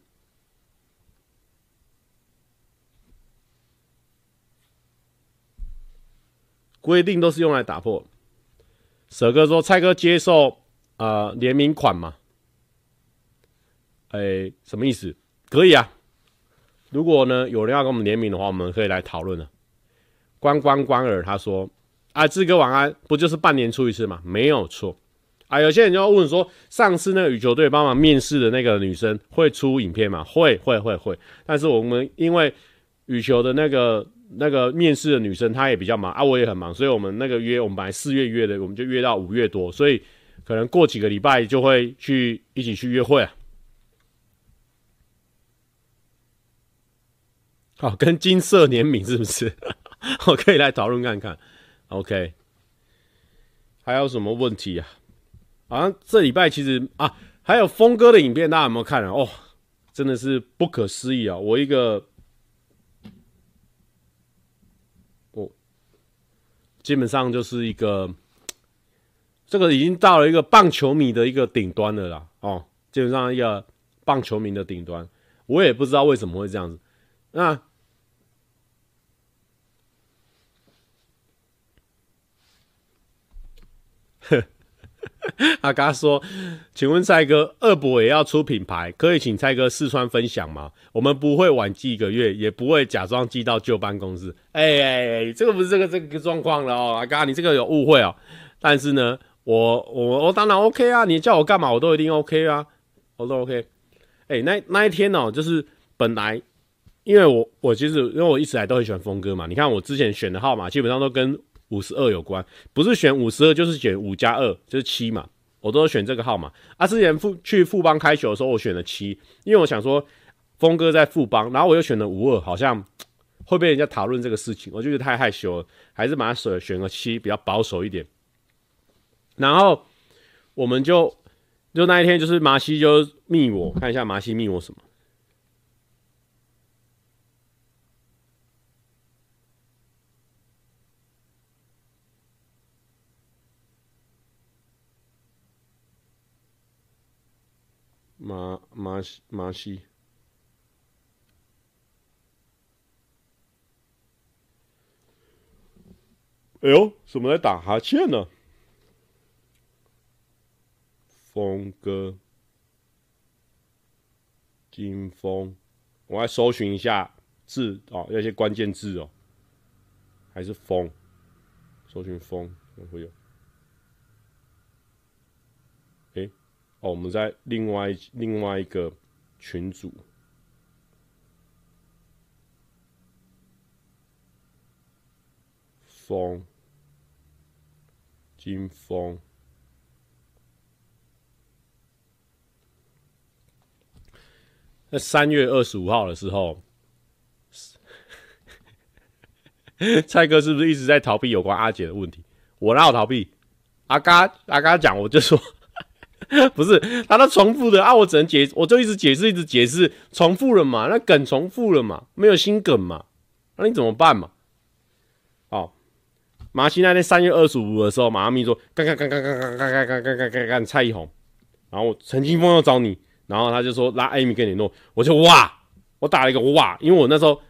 规定都是用来打破。舍哥说：“蔡哥接受呃联名款吗？”哎、什么意思？可以啊。如果呢有人要跟我们联名的话，我们可以来讨论了。关关关尔他说：“啊，志哥晚安，不就是半年出一次吗？没有错。啊，有些人就要问说，上次那个羽球队帮忙面试的那个女生会出影片吗？会会会会。但是我们因为羽球的那个。”那个面试的女生她也比较忙啊，我也很忙，所以我们那个约我们本来四月约的，我们就约到五月多，所以可能过几个礼拜就会去一起去约会啊。好，跟金色联名是不是？我可以来讨论看看。OK，还有什么问题啊？好像这礼拜其实啊，还有峰哥的影片，大家有没有看啊？哦，真的是不可思议啊！我一个。我基本上就是一个，这个已经到了一个棒球迷的一个顶端了啦，哦，基本上一个棒球迷的顶端，我也不知道为什么会这样子。那，阿嘎说：“请问蔡哥，二伯也要出品牌，可以请蔡哥试穿分享吗？我们不会晚寄一个月，也不会假装寄到旧办公室。哎哎哎，这个不是这个这个状况了哦，阿嘎，你这个有误会哦。但是呢，我我我当然 OK 啊，你叫我干嘛我都一定 OK 啊，我都 OK。哎，那那一天哦，就是本来因为我我其实因为我一直来都很喜欢峰哥嘛，你看我之前选的号码基本上都跟。”五十二有关，不是选五十二就是选五加二，就是七嘛。我都是选这个号码。啊，之前富去富邦开球的时候，我选了七，因为我想说峰哥在富邦，然后我又选了五二，好像会被人家讨论这个事情，我觉得太害羞了，还是把它选选个七，比较保守一点。然后我们就就那一天就是麻西就密我，看一下麻西密我什么。马马西马西，哎呦，怎么在打哈欠呢？峰哥，金峰，我来搜寻一下字哦，要一些关键字哦，还是峰，搜寻峰会有。哦，我们在另外另外一个群组，风，金风，在三月二十五号的时候，蔡哥是不是一直在逃避有关阿姐的问题？我哪有逃避？阿嘎阿嘎讲，我就说。不是，他都重复的啊！我只能解，我就一直解释，一直解释，重复了嘛？那梗重复了嘛？没有新梗嘛？那你怎么办嘛？哦，马西那天三月二十五的时候，马阿咪说干干干干干干干干干干干干干蔡一红，然后陈金峰要找你，然后他就说拉艾米跟你弄，我就哇，我打了一个哇，因为我那时候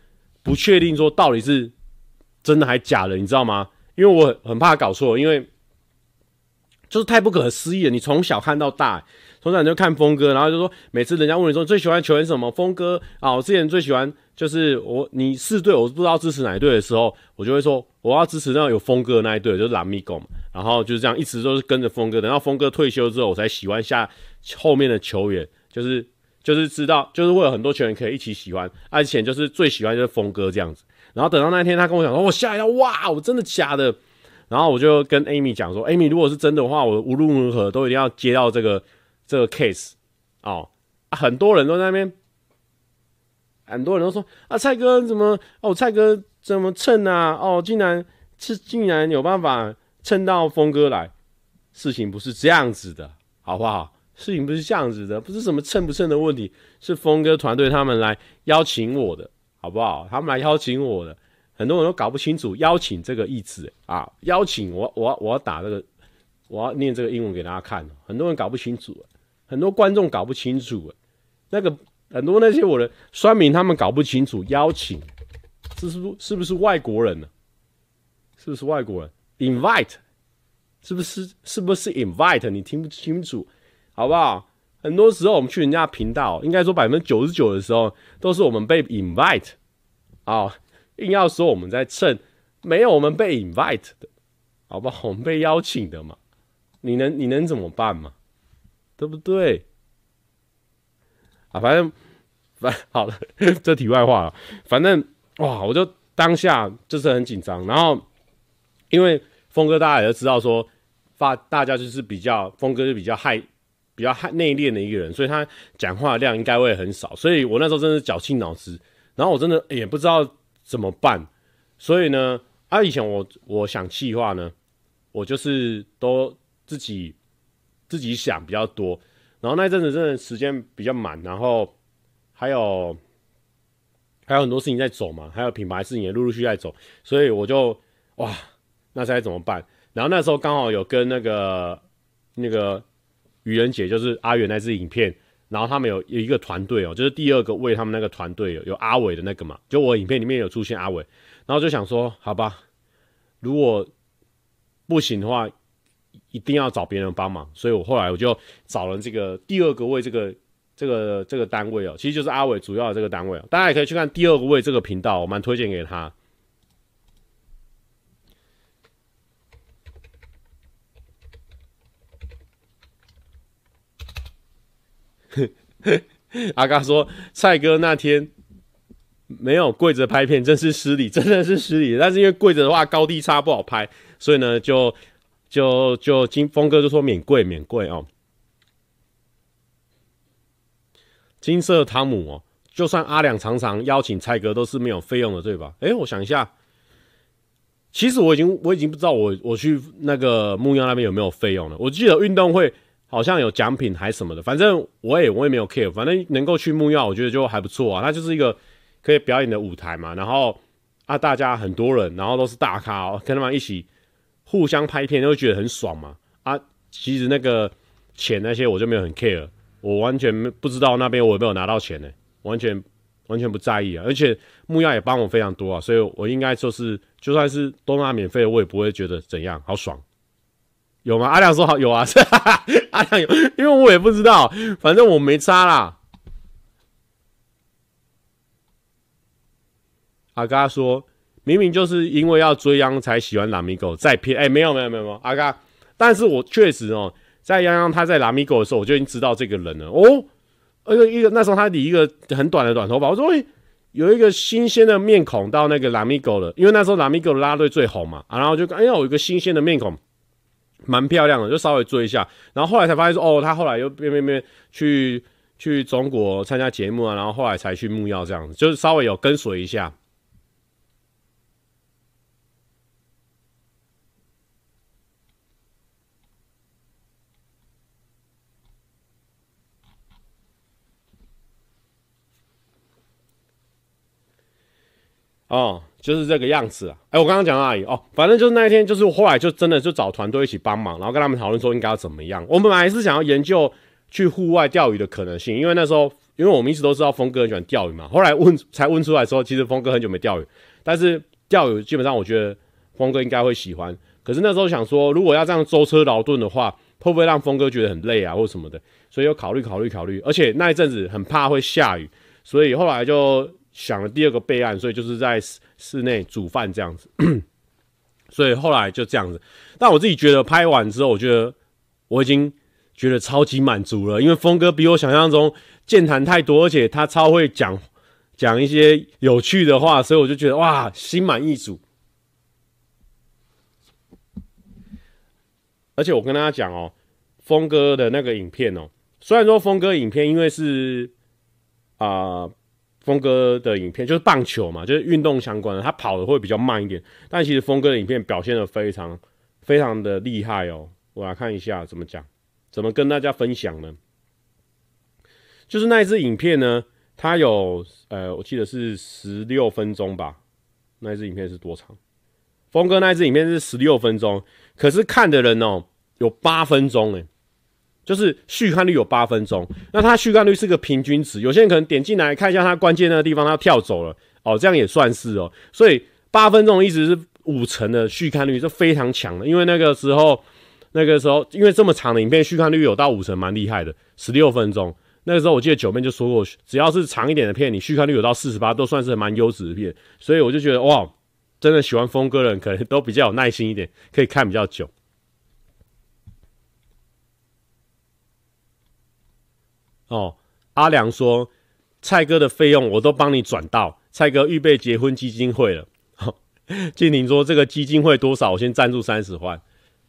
不确定说到底是真的还假的，你知道吗？因为我很怕搞错，因为。就是太不可思议了！你从小看到大，从小你就看峰哥，然后就说每次人家问你说最喜欢球员什么，峰哥啊，我之前最喜欢就是我你四队我不知道支持哪一队的时候，我就会说我要支持那有峰哥的那一队，就是蓝米狗嘛。然后就是这样一直都是跟着峰哥，等到峰哥退休之后，我才喜欢下后面的球员，就是就是知道就是会有很多球员可以一起喜欢，而且就是最喜欢就是峰哥这样子。然后等到那一天他跟我讲说，我吓一跳，哇，我真的假的？然后我就跟 Amy 讲说，Amy 如果是真的话，我无论如何都一定要接到这个这个 case 哦。啊，很多人都在那边，很多人都说啊，蔡哥怎么哦，蔡哥怎么蹭啊？哦，竟然是竟然有办法蹭到峰哥来，事情不是这样子的，好不好？事情不是这样子的，不是什么蹭不蹭的问题，是峰哥团队他们来邀请我的，好不好？他们来邀请我的。很多人都搞不清楚“邀请”这个意思啊！邀请我，我我要打这个，我要念这个英文给大家看。很多人搞不清楚，很多观众搞不清楚。那个很多那些我的酸民他们搞不清楚“邀请”是是不是不是外国人呢？是不是外国人？Invite 是不是是不是 Invite？你听不清楚，好不好？很多时候我们去人家频道，应该说百分之九十九的时候都是我们被 Invite 啊。硬要说我们在蹭，没有我们被 invite 的，好不好？我们被邀请的嘛，你能你能怎么办嘛？对不对？啊，反正反好了，这题外话了。反正哇，我就当下就是很紧张。然后因为峰哥大家也都知道说，发大家就是比较峰哥是比较害比较害内敛的一个人，所以他讲话量应该会很少。所以我那时候真的是绞尽脑汁，然后我真的也不知道。怎么办？所以呢，啊，以前我我想企划呢，我就是都自己自己想比较多，然后那阵子真的时间比较满，然后还有还有很多事情在走嘛，还有品牌事情也陆陆续续在走，所以我就哇，那现在怎么办？然后那时候刚好有跟那个那个愚人节，就是阿元那支影片。然后他们有有一个团队哦，就是第二个为他们那个团队有有阿伟的那个嘛，就我影片里面有出现阿伟，然后就想说，好吧，如果不行的话，一定要找别人帮忙，所以我后来我就找了这个第二个为这个这个这个单位哦，其实就是阿伟主要的这个单位哦，大家也可以去看第二个为这个频道，我蛮推荐给他。阿嘎说：“蔡哥那天没有跪着拍片，真是失礼，真的是失礼。但是因为跪着的话，高低差不好拍，所以呢，就就就金峰哥就说免跪，免跪哦。金色汤姆哦，就算阿两常常邀请蔡哥，都是没有费用的，对吧？哎，我想一下，其实我已经我已经不知道我我去那个木曜那边有没有费用了。我记得运动会好像有奖品还什么的，反正我也我也没有 care，反正能够去木曜，我觉得就还不错啊。它就是一个可以表演的舞台嘛，然后啊，大家很多人，然后都是大咖哦，跟他们一起互相拍片，就会觉得很爽嘛。啊，其实那个钱那些我就没有很 care，我完全不知道那边我有没有拿到钱呢，完全完全不在意啊。而且木曜也帮我非常多啊，所以我应该就是就算是都拿免费，我也不会觉得怎样，好爽。有吗？阿亮说好有啊，哈哈，阿亮有，因为我也不知道，反正我没差啦。阿嘎说明明就是因为要追央才喜欢拉米狗，在骗哎，没有没有没有没有，阿嘎，但是我确实哦，在央央他在拉米狗的时候，我就已经知道这个人了哦，一个一个那时候他理一个很短的短头发，我说哎，有一个新鲜的面孔到那个拉米狗了，因为那时候拉米狗拉队最红嘛，然后就哎呀，有一个新鲜的面孔。蛮漂亮的，就稍微追一下，然后后来才发现说，哦，他后来又变变变去去中国参加节目啊，然后后来才去木曜这样子，就是稍微有跟随一下。哦。就是这个样子啊！哎、我刚刚讲到哪里哦？反正就是那一天，就是后来就真的就找团队一起帮忙，然后跟他们讨论说应该要怎么样。我们本来是想要研究去户外钓鱼的可能性，因为那时候因为我们一直都知道峰哥很喜欢钓鱼嘛。后来问才问出来说，其实峰哥很久没钓鱼，但是钓鱼基本上我觉得峰哥应该会喜欢。可是那时候想说，如果要这样舟车劳顿的话，会不会让峰哥觉得很累啊，或什么的？所以又考虑考虑考虑，而且那一阵子很怕会下雨，所以后来就想了第二个备案，所以就是在。室内煮饭这样子，所以后来就这样子。但我自己觉得拍完之后，我觉得我已经觉得超级满足了，因为峰哥比我想象中健谈太多，而且他超会讲讲一些有趣的话，所以我就觉得哇，心满意足。而且我跟大家讲哦，峰哥的那个影片哦，虽然说峰哥影片因为是啊。峰哥的影片就是棒球嘛，就是运动相关的，他跑的会比较慢一点，但其实峰哥的影片表现的非常非常的厉害哦。我来看一下怎么讲，怎么跟大家分享呢？就是那一支影片呢，它有呃，我记得是十六分钟吧。那一支影片是多长？峰哥那一支影片是十六分钟，可是看的人哦有八分钟诶。就是续看率有八分钟，那它续看率是个平均值，有些人可能点进来看一下它关键那个地方，它跳走了哦，这样也算是哦。所以八分钟一直是五成的续看率，是非常强的。因为那个时候，那个时候因为这么长的影片，续看率有到五成，蛮厉害的。十六分钟，那个时候我记得九妹就说过，只要是长一点的片，你续看率有到四十八，都算是蛮优质的片。所以我就觉得哇，真的喜欢峰哥的人可能都比较有耐心一点，可以看比较久。哦，阿良说，蔡哥的费用我都帮你转到蔡哥预备结婚基金会了。静婷说，这个基金会多少？我先赞助三十万，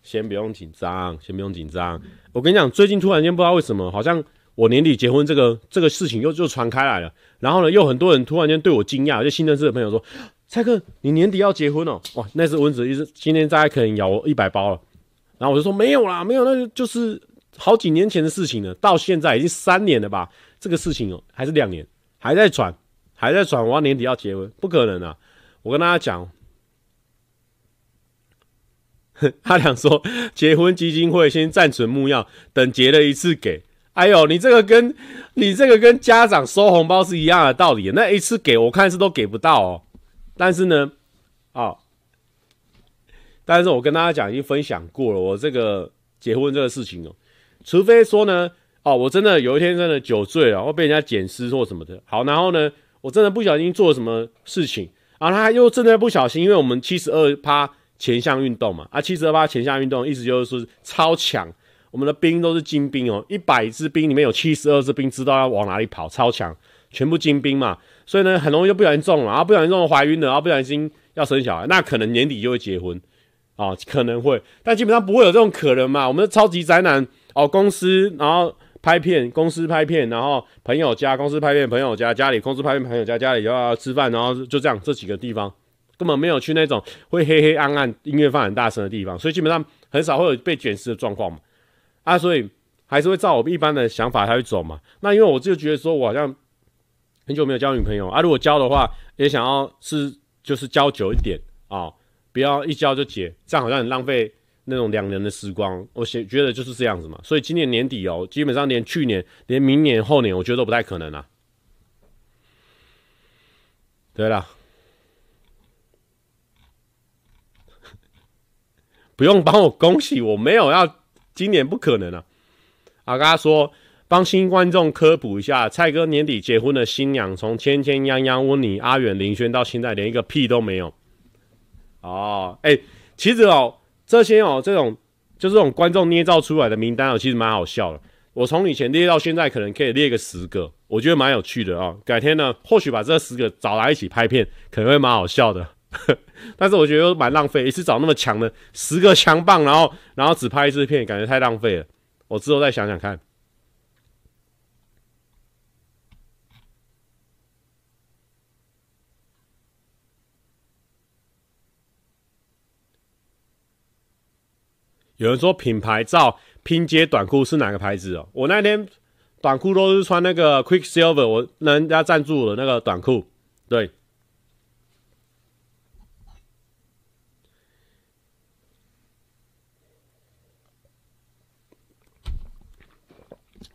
先不用紧张，先不用紧张。我跟你讲，最近突然间不知道为什么，好像我年底结婚这个这个事情又就传开来了。然后呢，又很多人突然间对我惊讶，就新认识的朋友说，蔡哥你年底要结婚哦？哇，那是蚊子，意思今天大概可能咬我一百包了。然后我就说没有啦，没有，那就就是。好几年前的事情了，到现在已经三年了吧？这个事情哦，还是两年，还在传，还在传。我要年底要结婚，不可能啊！我跟大家讲，他俩说结婚基金会先暂存木要，等结了一次给。哎呦，你这个跟你这个跟家长收红包是一样的道理。那一次给我看是都给不到哦。但是呢，哦，但是我跟大家讲，已经分享过了，我这个结婚这个事情哦。除非说呢，哦，我真的有一天真的酒醉了，或被人家捡尸或什么的。好，然后呢，我真的不小心做了什么事情，然后他又真的不小心，因为我们七十二趴前项运动嘛，啊，七十二趴前项运动意思就是说超强，我们的兵都是精兵哦，一百支兵里面有七十二支兵知道要往哪里跑，超强，全部精兵嘛，所以呢，很容易就不小心中了，然后不小心中了怀孕了，然后不小心要生小孩，那可能年底就会结婚啊，可能会，但基本上不会有这种可能嘛，我们的超级宅男。哦，公司然后拍片，公司拍片，然后朋友家，公司拍片，朋友家，家里公司拍片，朋友家，家里又要吃饭，然后就这样这几个地方根本没有去那种会黑黑暗暗、音乐放很大声的地方，所以基本上很少会有被卷尸的状况嘛。啊，所以还是会照我们一般的想法，他会走嘛。那因为我就觉得说，我好像很久没有交女朋友啊，如果交的话，也想要是就是交久一点啊、不要一交就结，这样好像很浪费那种两年的时光。我觉觉得就是这样子嘛。所以今年年底哦，基本上连去年、连明年、后年，我觉得都不太可能啊。对了，不用帮我恭喜，我没有要，今年不可能啊。阿嘎说，帮新观众科普一下，蔡哥年底结婚的新娘，从千千泱泱、温妮、阿远、林轩到现在，连一个屁都没有。哦，哎、其实哦，这些哦，这种就是这种观众捏造出来的名单哦，其实蛮好笑的。我从以前列到现在，可能可以列个十个。我觉得蛮有趣的啊、哦，改天呢，或许把这十个找来一起拍片，可能会蛮好笑的。但是我觉得蛮浪费，一次找那么强的十个强棒，然后然后只拍一支片，感觉太浪费了。我之后再想想看。有人说品牌照拼接短裤是哪个牌子哦？我那天。短裤都是穿那个 Quicksilver，我人家赞助的那个短裤，对。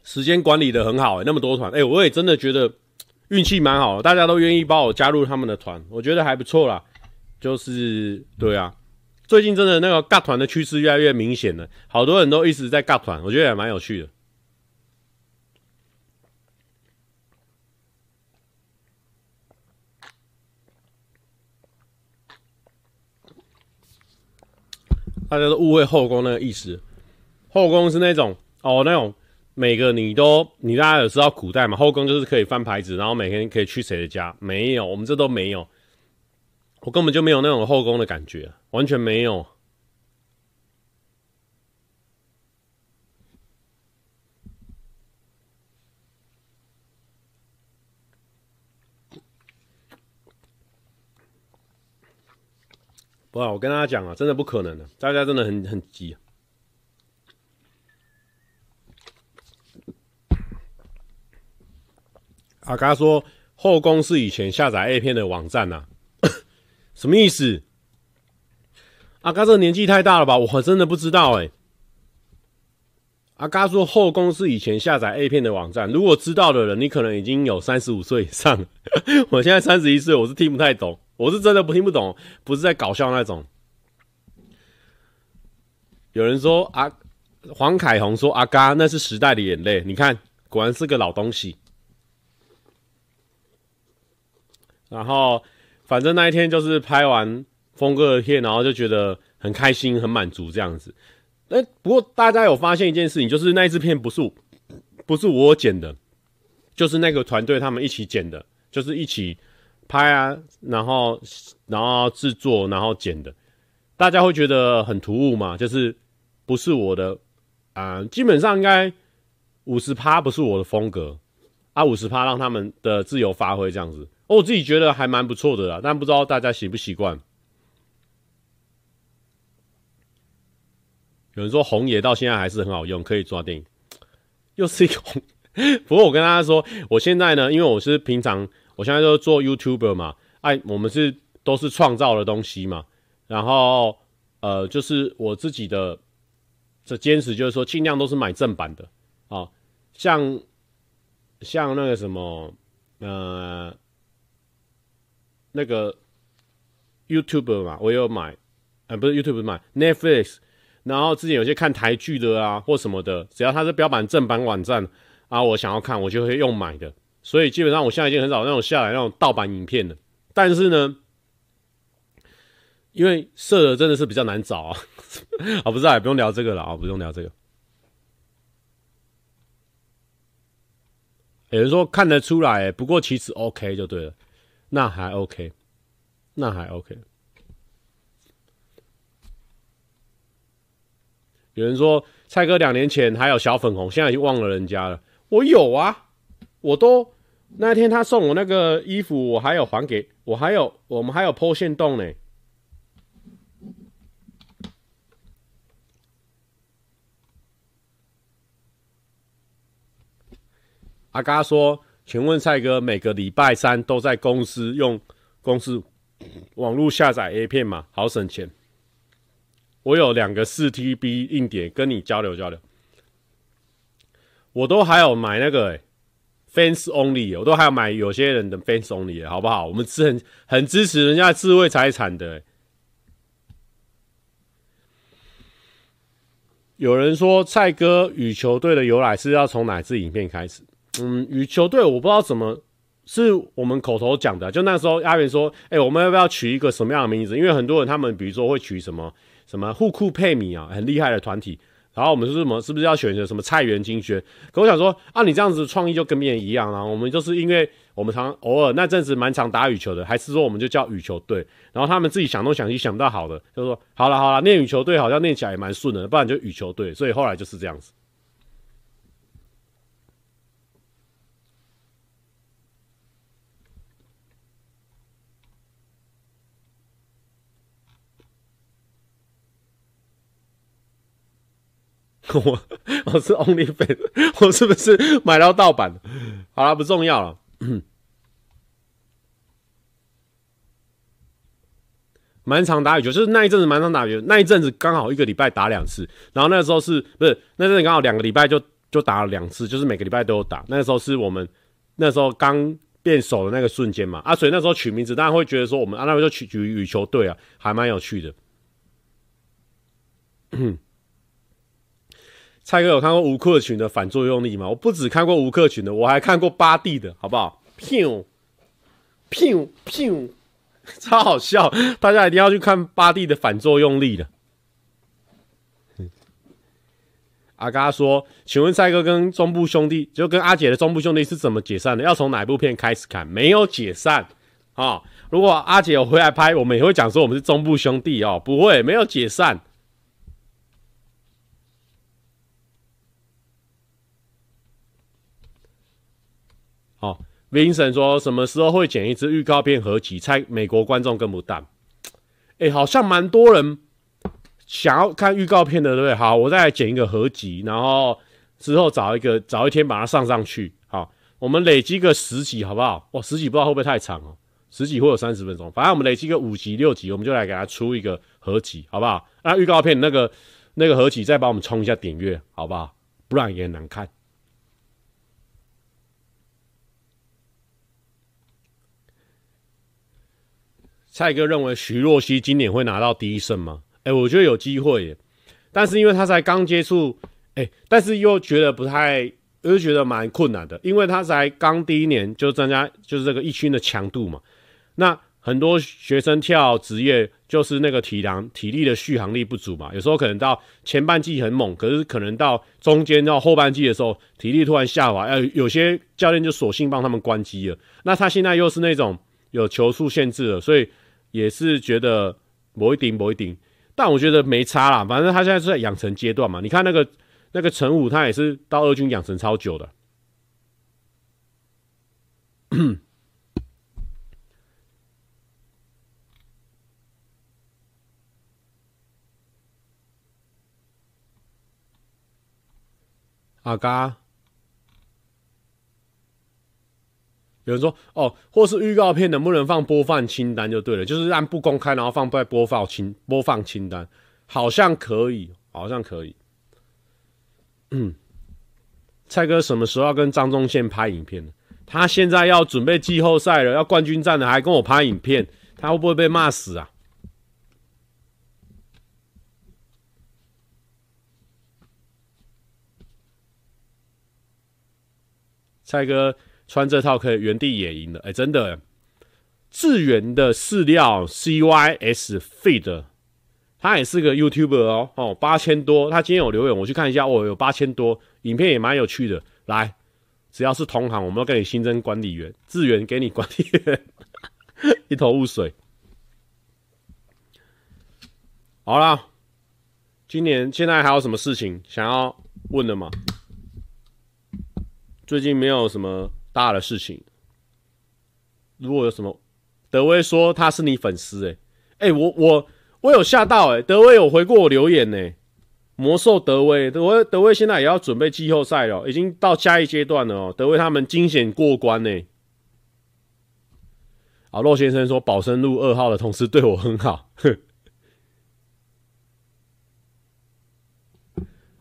时间管理的很好，欸，那么多团，哎，我也真的觉得运气蛮好，大家都愿意帮我加入他们的团，我觉得还不错啦。就是对啊，最近真的那个尬团的趋势越来越明显了，好多人都一直在尬团，我觉得也蛮有趣的。大家都误会后宫那个意思，后宫是那种哦，那种每个你都你大家有知道古代嘛？后宫就是可以翻牌子，然后每天可以去谁的家？没有，我们这都没有，我根本就没有那种后宫的感觉，完全没有。不，我跟大家讲啊，真的不可能的，大家真的很很急。阿嘎说后宫是以前下载 A 片的网站呐、啊，什么意思？阿嘎这年纪太大了吧？我真的不知道哎、阿嘎说后宫是以前下载 A 片的网站，如果知道的人，你可能已经有三十五岁以上。我现在三十一岁，我是听不太懂。我是真的不听不懂，不是在搞笑那种。有人说啊，黄凯红说阿嘎那是时代的眼泪，你看果然是个老东西。然后反正那一天就是拍完峰哥的片，然后就觉得很开心、很满足这样子。哎，不过大家有发现一件事情，就是那一支片不是不是我剪的，就是那个团队他们一起剪的，就是一起。拍啊，然后然后制作，然后剪的，大家会觉得很突兀嘛？就是不是我的啊、基本上应该五十趴不是我的风格啊，五十趴让他们的自由发挥这样子。哦，我自己觉得还蛮不错的啦，但不知道大家习不习惯。有人说红爷到现在还是很好用，可以抓电影，又是一个红。不过我跟大家说，我现在呢，因为我是平常。我现在就做 YouTuber 嘛，哎，我们是都是创造的东西嘛，然后呃，就是我自己的这坚持就是说，尽量都是买正版的啊，像像那个什么呃那个 YouTube 嘛，我也有买，呃，不是 YouTube 买 Netflix，然后之前有些看台剧的啊或什么的，只要它是标榜正版网站啊，我想要看我就会用买的。所以基本上我现在已经很少那种下载那种盗版影片了，但是呢，因为色的真的是比较难找啊，啊不是啊，不用聊这个了啊，不用聊这个。有人说看得出来，不过其实 OK 就对了，那还 OK，那还 OK。有人说蔡哥两年前还有小粉红，现在已经忘了人家了，我有啊，我都。那天他送我那个衣服，我还有还给我，还有我们还有 po 限动呢。阿嘎说：“请问蔡哥，每个礼拜三都在公司用公司网络下载 A 片吗？好省钱。我有两个四 TB 硬碟，跟你交流交流。我都还有买那个、欸、Fans Only，我都还有买有些人的 Fans Only，好不好？我们是很很支持人家智慧财产的、欸。有人说蔡哥羽球队的由来是要从哪支影片开始？”嗯，羽球队我不知道怎么是我们口头讲的，就那时候阿元说，哎、我们要不要取一个什么样的名字？因为很多人他们比如说会取什么什么户库佩米啊，很厉害的团体，然后我们是什么是不是要选择什么菜园金轩？可我想说啊，你这样子创意就跟别人一样啊，我们就是因为我们常偶尔那阵子蛮常打羽球的，还是说我们就叫羽球队？然后他们自己想东想西想不到好的，就说好了好了，念羽球队好像念起来也蛮顺的，不然就羽球队，所以后来就是这样子。我我是 OnlyFans，我是不是买到盗版？好了，不重要了。蛮常打羽球，就是那一阵子蛮常打羽球，那一阵子刚好一个礼拜打两次。然后那时候是不是那阵子刚好两个礼拜就就打了两次，就是每个礼拜都有打。那时候是我们那时候刚变手的那个瞬间嘛。啊，所以那时候取名字，大家会觉得说我们啊，那时候就取取羽球队啊，还蛮有趣的。嗯蔡哥有看过吴克群的反作用力吗？我不只看过吴克群的，我还看过巴蒂的，好不好？砰砰砰，超好笑！大家一定要去看巴蒂的反作用力的。阿嘎说：“请问蔡哥跟中部兄弟，就跟阿姐的中部兄弟是怎么解散的？要从哪一部片开始看？没有解散啊、如果阿姐有回来拍，我们也会讲说我们是中部兄弟哦，不会，没有解散。”哦评审说什么时候会剪一支预告片合集？猜美国观众跟不淡。哎、好像蛮多人想要看预告片的，对不对？好，我再来剪一个合集，然后之后找一个找一天把它上上去。好，我们累积个十集，好不好？哇，十集不知道会不会太长哦？十集会有三十分钟，反正我们累积个五集六集，我们就来给它出一个合集，好不好？那预告片那个那个合集再帮我们冲一下点阅，好不好？不然也很难看。蔡哥认为徐若曦今年会拿到第一胜吗？哎、我觉得有机会耶，但是因为他才刚接触，哎、但是又觉得不太，又觉得蛮困难的，因为他才刚第一年就增加就是这个一圈的强度嘛。那很多学生跳职业就是那个体能体力的续航力不足嘛，有时候可能到前半季很猛，可是可能到中间到后半季的时候体力突然下滑，呃，有些教练就索性帮他们关机了。那他现在又是那种有球速限制了，所以。也是觉得不一定，不一顶，但我觉得没差啦。反正他现在是在养成阶段嘛。你看那个那个陈武，他也是到二军养成超久的。阿嘎。有人说哦，或是预告片能不能放播放清单就对了，就是按不公开，然后放在播放清播放清单，好像可以，好像可以。嗯，蔡哥什么时候要跟张宗宪拍影片呢？他现在要准备季后赛了，要冠军战了，还跟我拍影片，他会不会被骂死啊？蔡哥。穿这套可以原地野营的，哎、真的，智源的饲料 CYS Feed，他也是个 YouTuber 哦，哦，八千多，他今天有留言，我去看一下，哦，有八千多，影片也蛮有趣的。来，只要是同行，我们要给你新增管理员，智源给你管理员，一头雾水。好了，今年现在还有什么事情想要问的吗？最近没有什么。大的事情，如果有什么，德威说他是你粉丝，诶诶我我我有吓到，诶德威有回过我留言呢，魔兽德威，德威德威现在也要准备季后赛了，已经到下一阶段了哦。德威他们惊险过关呢。啊，洛先生说保生路二号的同事对我很好。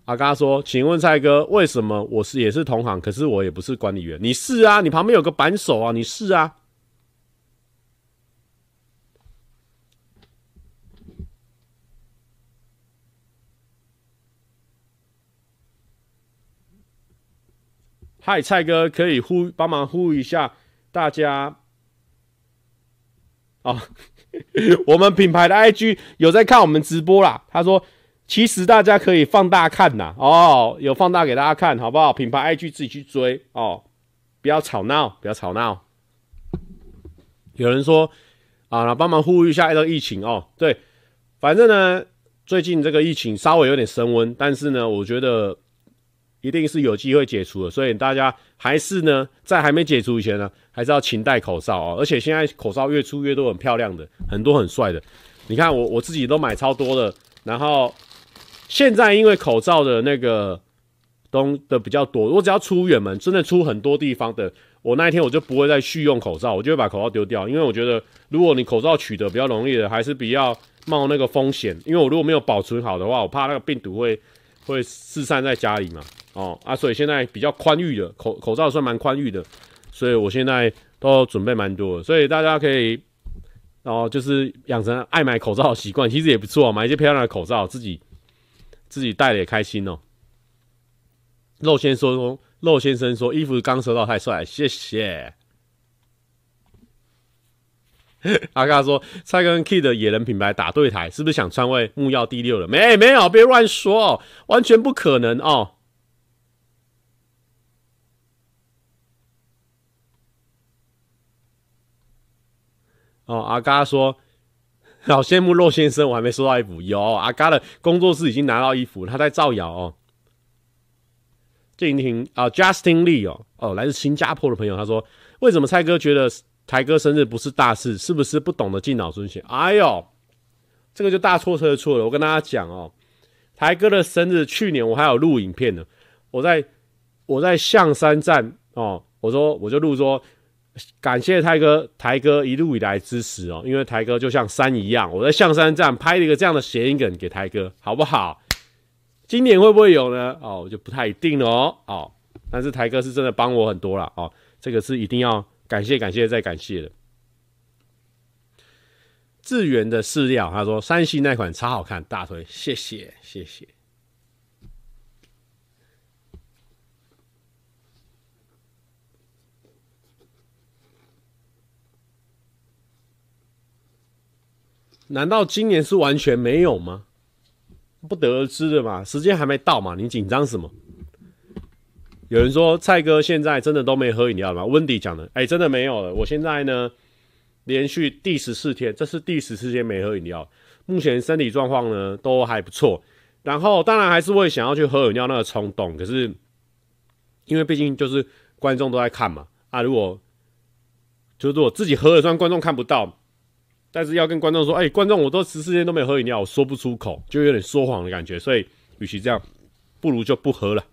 阿嘎说：“请问蔡哥，为什么我是也是同行，可是我也不是管理员？你是啊，你旁边有个扳手啊，你是啊。”嗨，蔡哥，可以呼帮忙呼一下大家哦。我们品牌的 IG 有在看我们直播啦，他说。其实大家可以放大看呐，哦，有放大给大家看，好不好？品牌 IG 自己去追哦，不要吵闹，不要吵闹。有人说啊，来帮忙呼吁一下这个疫情哦。对，反正呢，最近这个疫情稍微有点升温，但是呢，我觉得一定是有机会解除的，所以大家还是呢，在还没解除以前呢，还是要勤戴口罩哦。而且现在口罩越出越多，很漂亮的，很多很帅的。你看我我自己都买超多的，然后。现在因为口罩的那个东的比较多，我只要出远门，真的出很多地方的，我那一天我就不会再续用口罩，我就会把口罩丢掉，因为我觉得如果你口罩取得比较容易的，还是比较冒那个风险，因为我如果没有保存好的话，我怕那个病毒会会四散在家里嘛，哦啊，所以现在比较宽裕的口口罩算蛮宽裕的，所以我现在都准备蛮多的，所以大家可以哦，就是养成爱买口罩的习惯，其实也不错，买一些漂亮的口罩自己。自己戴的也开心哦。肉先生说：“肉先生说衣服刚收到太帅，谢谢。”阿嘎说：“蔡跟 Kid 的野人品牌打对台，是不是想篡位木曜第六了？没没有，别乱说哦，完全不可能哦。”哦，阿嘎说。好羡慕肉先生，我还没收到衣服。有阿嘎的工作室已经拿到衣服，他在造谣哦。静婷啊，Justin Lee 哦哦，来自新加坡的朋友，他说：为什么蔡哥觉得台哥生日不是大事？是不是不懂得敬老尊贤？哎呦，这个就大错特错了。我跟大家讲哦，台哥的生日去年我还有录影片呢。我在我在象山站哦，我说我就录说。感谢台哥，台哥一路以来支持哦，因为台哥就像山一样，我在象山站拍了一个这样的谐音梗给台哥，好不好？今年会不会有呢？哦，我就不太一定哦。哦，但是台哥是真的帮我很多了哦，这个是一定要感谢、感谢再感谢的。智源的饲料，他说山西那款超好看，大推，谢谢，谢谢。难道今年是完全没有吗？不得而知的嘛，时间还没到嘛，你紧张什么？有人说蔡哥现在真的都没喝饮料了吗？温迪讲的，哎、真的没有了。我现在呢，连续第十四天，这是第十四天没喝饮料，目前身体状况呢都还不错。然后当然还是会想要去喝饮料那个冲动，可是因为毕竟就是观众都在看嘛，啊，如果就是我自己喝了，虽然观众看不到。但是要跟观众说，哎、欸，观众，我都十四天都没喝饮料，我说不出口，就有点说谎的感觉，所以，与其这样，不如就不喝了。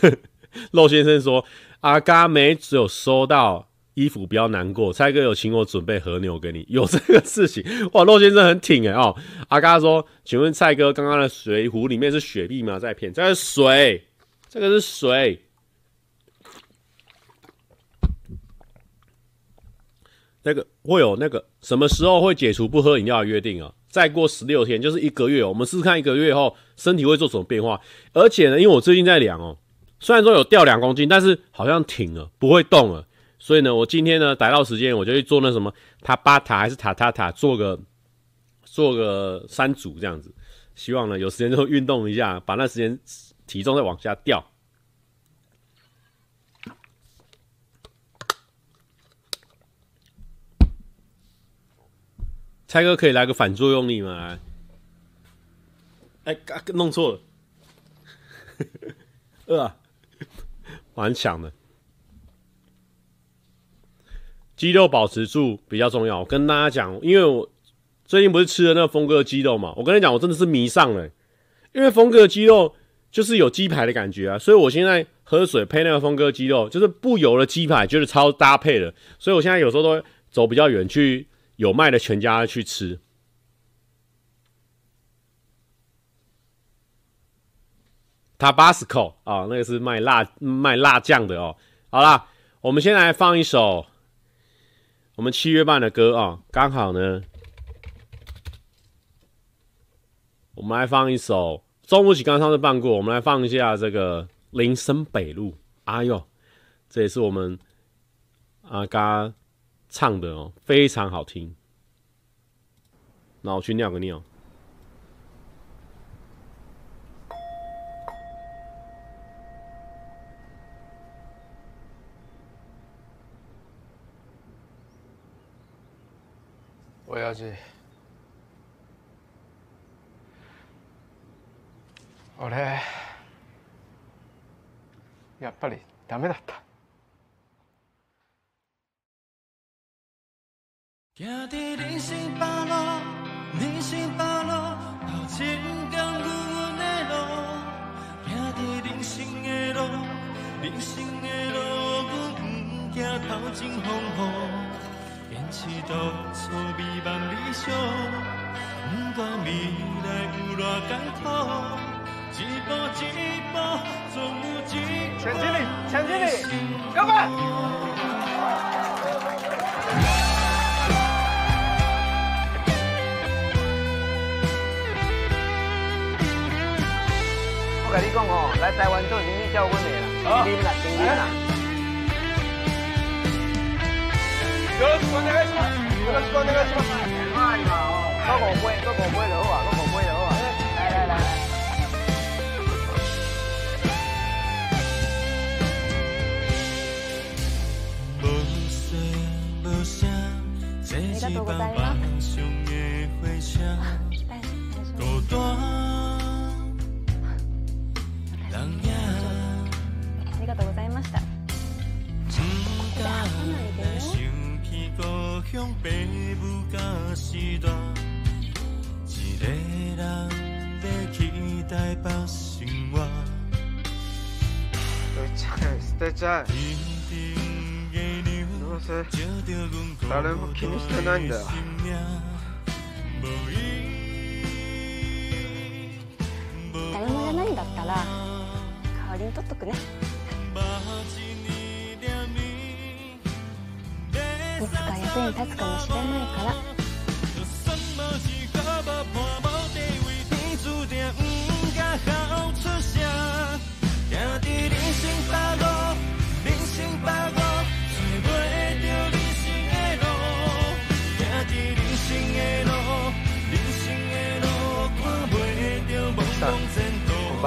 肉先生说，阿嘎没只有收到衣服，不要难过。蔡哥有请我准备和牛给你，有这个事情哇？肉先生很挺哎哦。阿嘎说，请问蔡哥，刚刚的水壶里面是雪碧吗？在骗？这是水，这个是水。那个会有那个什么时候会解除不喝饮料的约定啊？再过十六天就是一个月，我们试试看一个月后身体会做什么变化。而且呢，因为我最近在量哦，虽然说有掉两公斤，但是好像停了，不会动了。所以呢，我今天呢逮到时间，我就去做那什么塔巴塔还是塔塔塔，做个做个三组这样子。希望呢有时间就运动一下，把那时间体重再往下掉。蔡哥可以来个反作用力吗？哎、欸，弄错了，呃，蛮强的，肌肉保持住比较重要。我跟大家讲，因为我最近不是吃了那个峰哥的鸡肉嘛？我跟你讲，我真的是迷上了，因为峰哥的鸡肉就是有鸡排的感觉啊，所以我现在喝水配那个峰哥鸡肉，就是不油的鸡排，就是超搭配的。所以我现在有时候都会走比较远去有卖的全家去吃。Tabasco 啊，那个是卖辣卖辣酱的哦。好啦，我们先来放一首我们七月半的歌啊，刚好呢，我们来放一首中午起刚上次办过，我们来放一下这个林森北路。哎呦，这也是我们阿嘎唱的哦，非常好听。那我去尿个尿。亲父，俺やっぱりダメだった。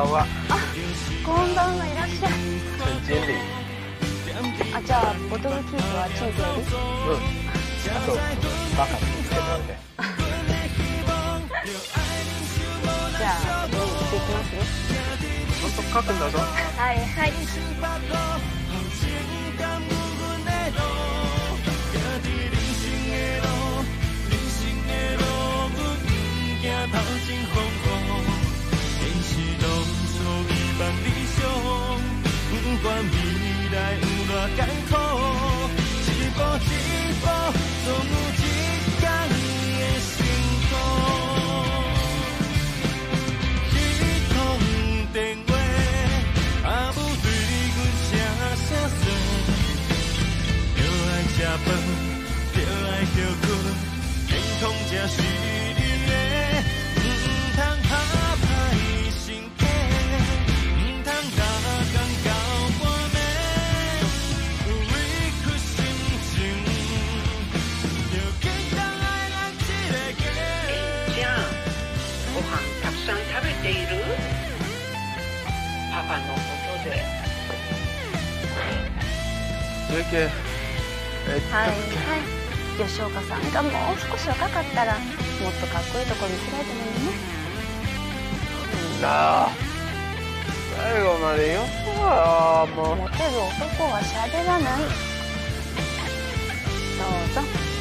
ばんは。あ、こんばんはいらっしゃい。陈经理。あ、じゃあボトルキープはチーズより。うん。あとバカにつけておいて。じゃあ次行ってきますね。本当书くんだぞ。はいはい。 不管未来有多艰苦，一步一步总有一天会成功。一通电话，阿母对你阮声声说，着爱吃饭，着爱休困，健康才是。はいはい。吉冈さん。がもう少し若かったらもっとかっこいいとこ见せられたのにね。なあ。最后までよもう。モテる男は喋らない。どうぞ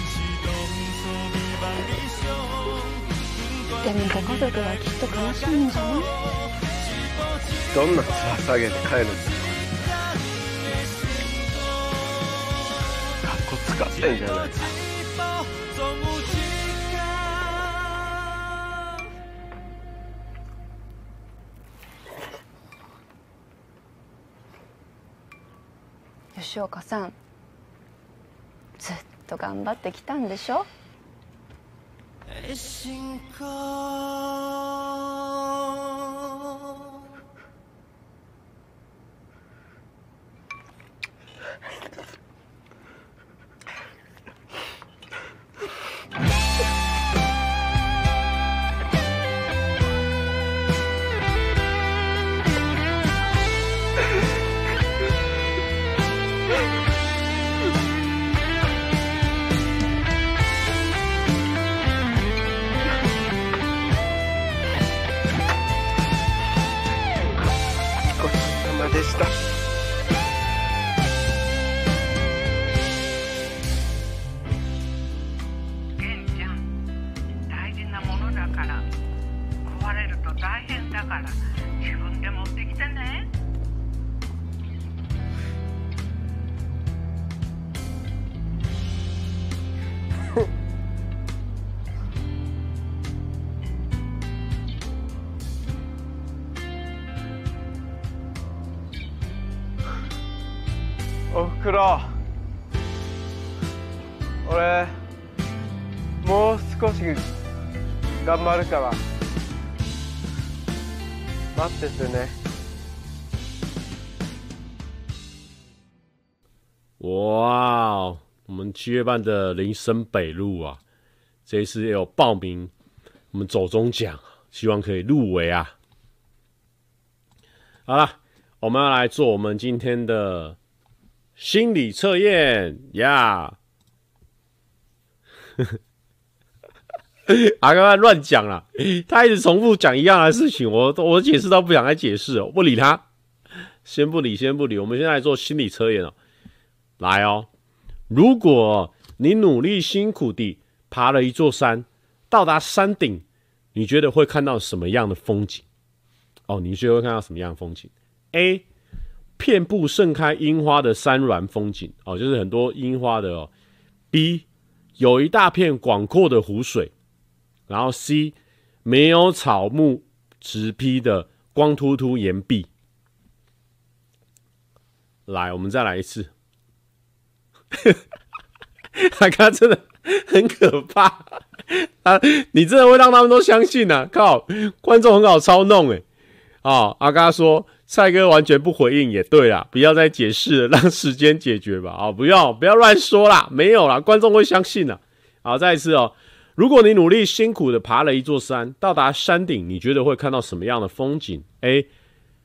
でもご家族はきっと悲しむんじゃないどんな面下げて帰るんだかっこつかってんじゃない吉冈さんずっと顽张ってきたんでしょ？的心口。顽张るから待っててね哇哦，我们七月半的林森北路啊，这一次也有报名我们走中奖，希望可以入围啊。好了，我们要来做我们今天的心理测验呀。 阿 刚刚乱讲了，他一直重复讲一样的事情，我我解释到不想再解释，我不理他，先不理，先不理。我们现在做心理测验哦。来哦，如果你努力辛苦地爬了一座山，到达山顶，你觉得会看到什么样的风景？哦，你觉得会看到什么样的风景？A. 遍布盛开樱花的山峦风景，哦，就是很多樱花的哦。B. 有一大片广阔的湖水，然后 C. 没有草木植被的光秃秃岩壁。来，我们再来一次。他刚刚真的很可怕啊！你真的会让他们都相信啊？靠，观众很好操弄诶。啊，阿嘎说蔡哥完全不回应也对啦，不要再解释了，让时间解决吧。啊，不要不要乱说啦，没有啦，观众会相信的。好，再一次哦，如果你努力辛苦的爬了一座山，到达山顶，你觉得会看到什么样的风景？A.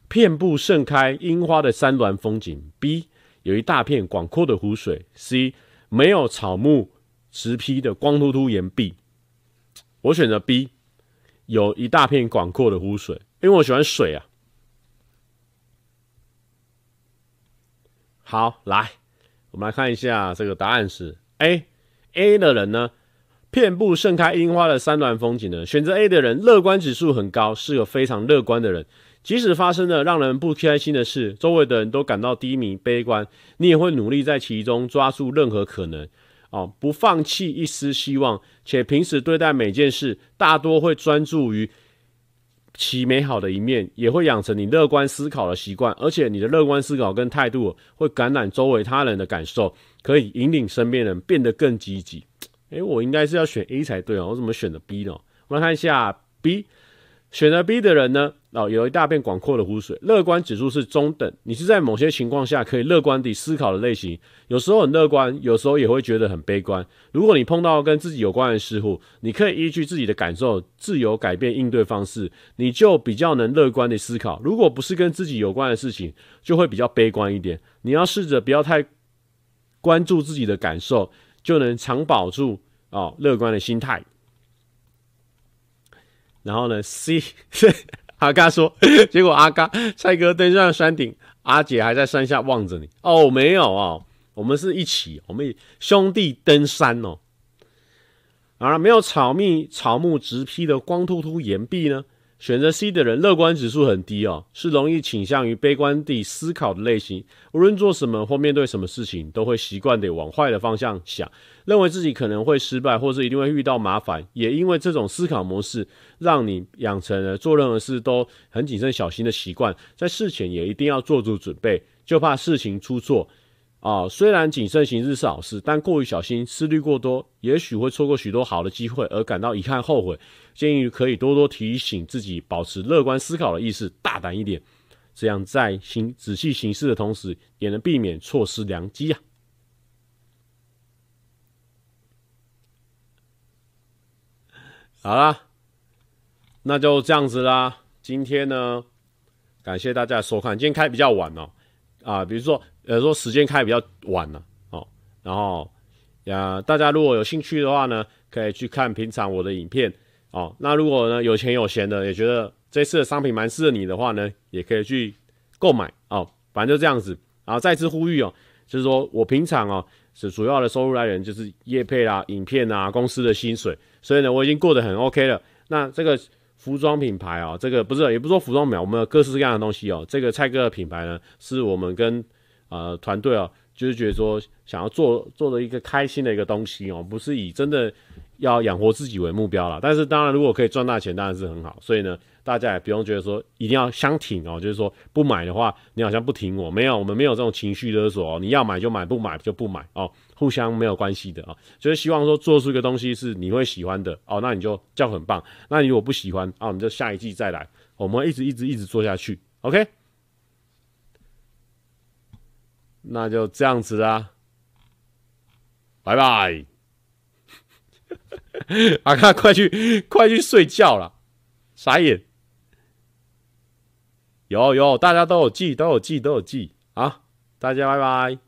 遍布盛开樱花的山峦风景。B. 有一大片广阔的湖水，C 没有草木直披的光秃秃岩壁。我选择 B，有一大片广阔的湖水，因为我喜欢水啊。好，来，我们来看一下这个答案是 A。A 的人呢，遍布盛开樱花的山峦风景呢，选择 A 的人乐观指数很高，是个非常乐观的人。即使发生了让人不开心的事，周围的人都感到低迷悲观，你也会努力在其中抓住任何可能，哦，不放弃一丝希望，且平时对待每件事大多会专注于其美好的一面，也会养成你乐观思考的习惯，而且你的乐观思考跟态度会感染周围他人的感受，可以引领身边人变得更积极。诶，我应该是要选 A 才对哦，我怎么选的 B 呢？我们来看一下 B，选了 B 的人呢？哦，有一大片广阔的湖水。乐观指数是中等，你是在某些情况下可以乐观地思考的类型。有时候很乐观，有时候也会觉得很悲观。如果你碰到跟自己有关的事物，你可以依据自己的感受自由改变应对方式，你就比较能乐观地思考。如果不是跟自己有关的事情，就会比较悲观一点。你要试着不要太关注自己的感受，就能常保住哦乐观的心态。然后呢，C。阿嘎说，结果阿嘎蔡哥登上山顶，阿姐还在山下望着你。哦，没有哦，我们是一起，我们兄弟登山哦。而没有草密草木直披的光秃秃岩壁呢？选择 C 的人，乐观指数很低哦，是容易倾向于悲观地思考的类型。无论做什么或面对什么事情，都会习惯地往坏的方向想，认为自己可能会失败，或是一定会遇到麻烦。也因为这种思考模式，让你养成了做任何事都很谨慎小心的习惯，在事前也一定要做足准备，就怕事情出错。啊、虽然谨慎行事是好事，但过于小心、思虑过多，也许会错过许多好的机会，而感到遗憾、后悔。建议可以多多提醒自己，保持乐观思考的意识，大胆一点，这样在行仔细行事的同时，也能避免错失良机啊。好啦，那就这样子啦。今天呢，感谢大家收看。今天开比较晚哦，啊，比如说。呃，说时间开比较晚了哦，然后呀，大家如果有兴趣的话呢，可以去看平常我的影片哦。那如果呢有钱有闲的，也觉得这次的商品蛮适合你的话呢，也可以去购买哦。反正就这样子，然后再次呼吁哦，就是说我平常哦是主要的收入来源就是业配啦、影片啊、公司的薪水，所以呢我已经过得很 OK 了。那这个服装品牌啊、哦，这个不是也不是说服装品牌，我们有各式各样的东西哦。这个蔡哥的品牌呢，是我们跟呃，团队啊，就是觉得说想要做做的一个开心的一个东西哦，不是以真的要养活自己为目标啦。但是当然，如果可以赚大钱，当然是很好。所以呢，大家也不用觉得说一定要相挺哦，就是说不买的话，你好像不挺我。没有，我们没有这种情绪勒索哦。你要买就买，不买就不买哦，互相没有关系的啊。就是希望说做出一个东西是你会喜欢的哦，那你就叫很棒。那你如果不喜欢啊，我们就下一季再来，我们会一直一直一直做下去。OK。那就这样子啦，拜拜！阿卡，快去快去睡觉了，傻眼！有有，大家都有记，都有记，都有记啊！大家拜拜。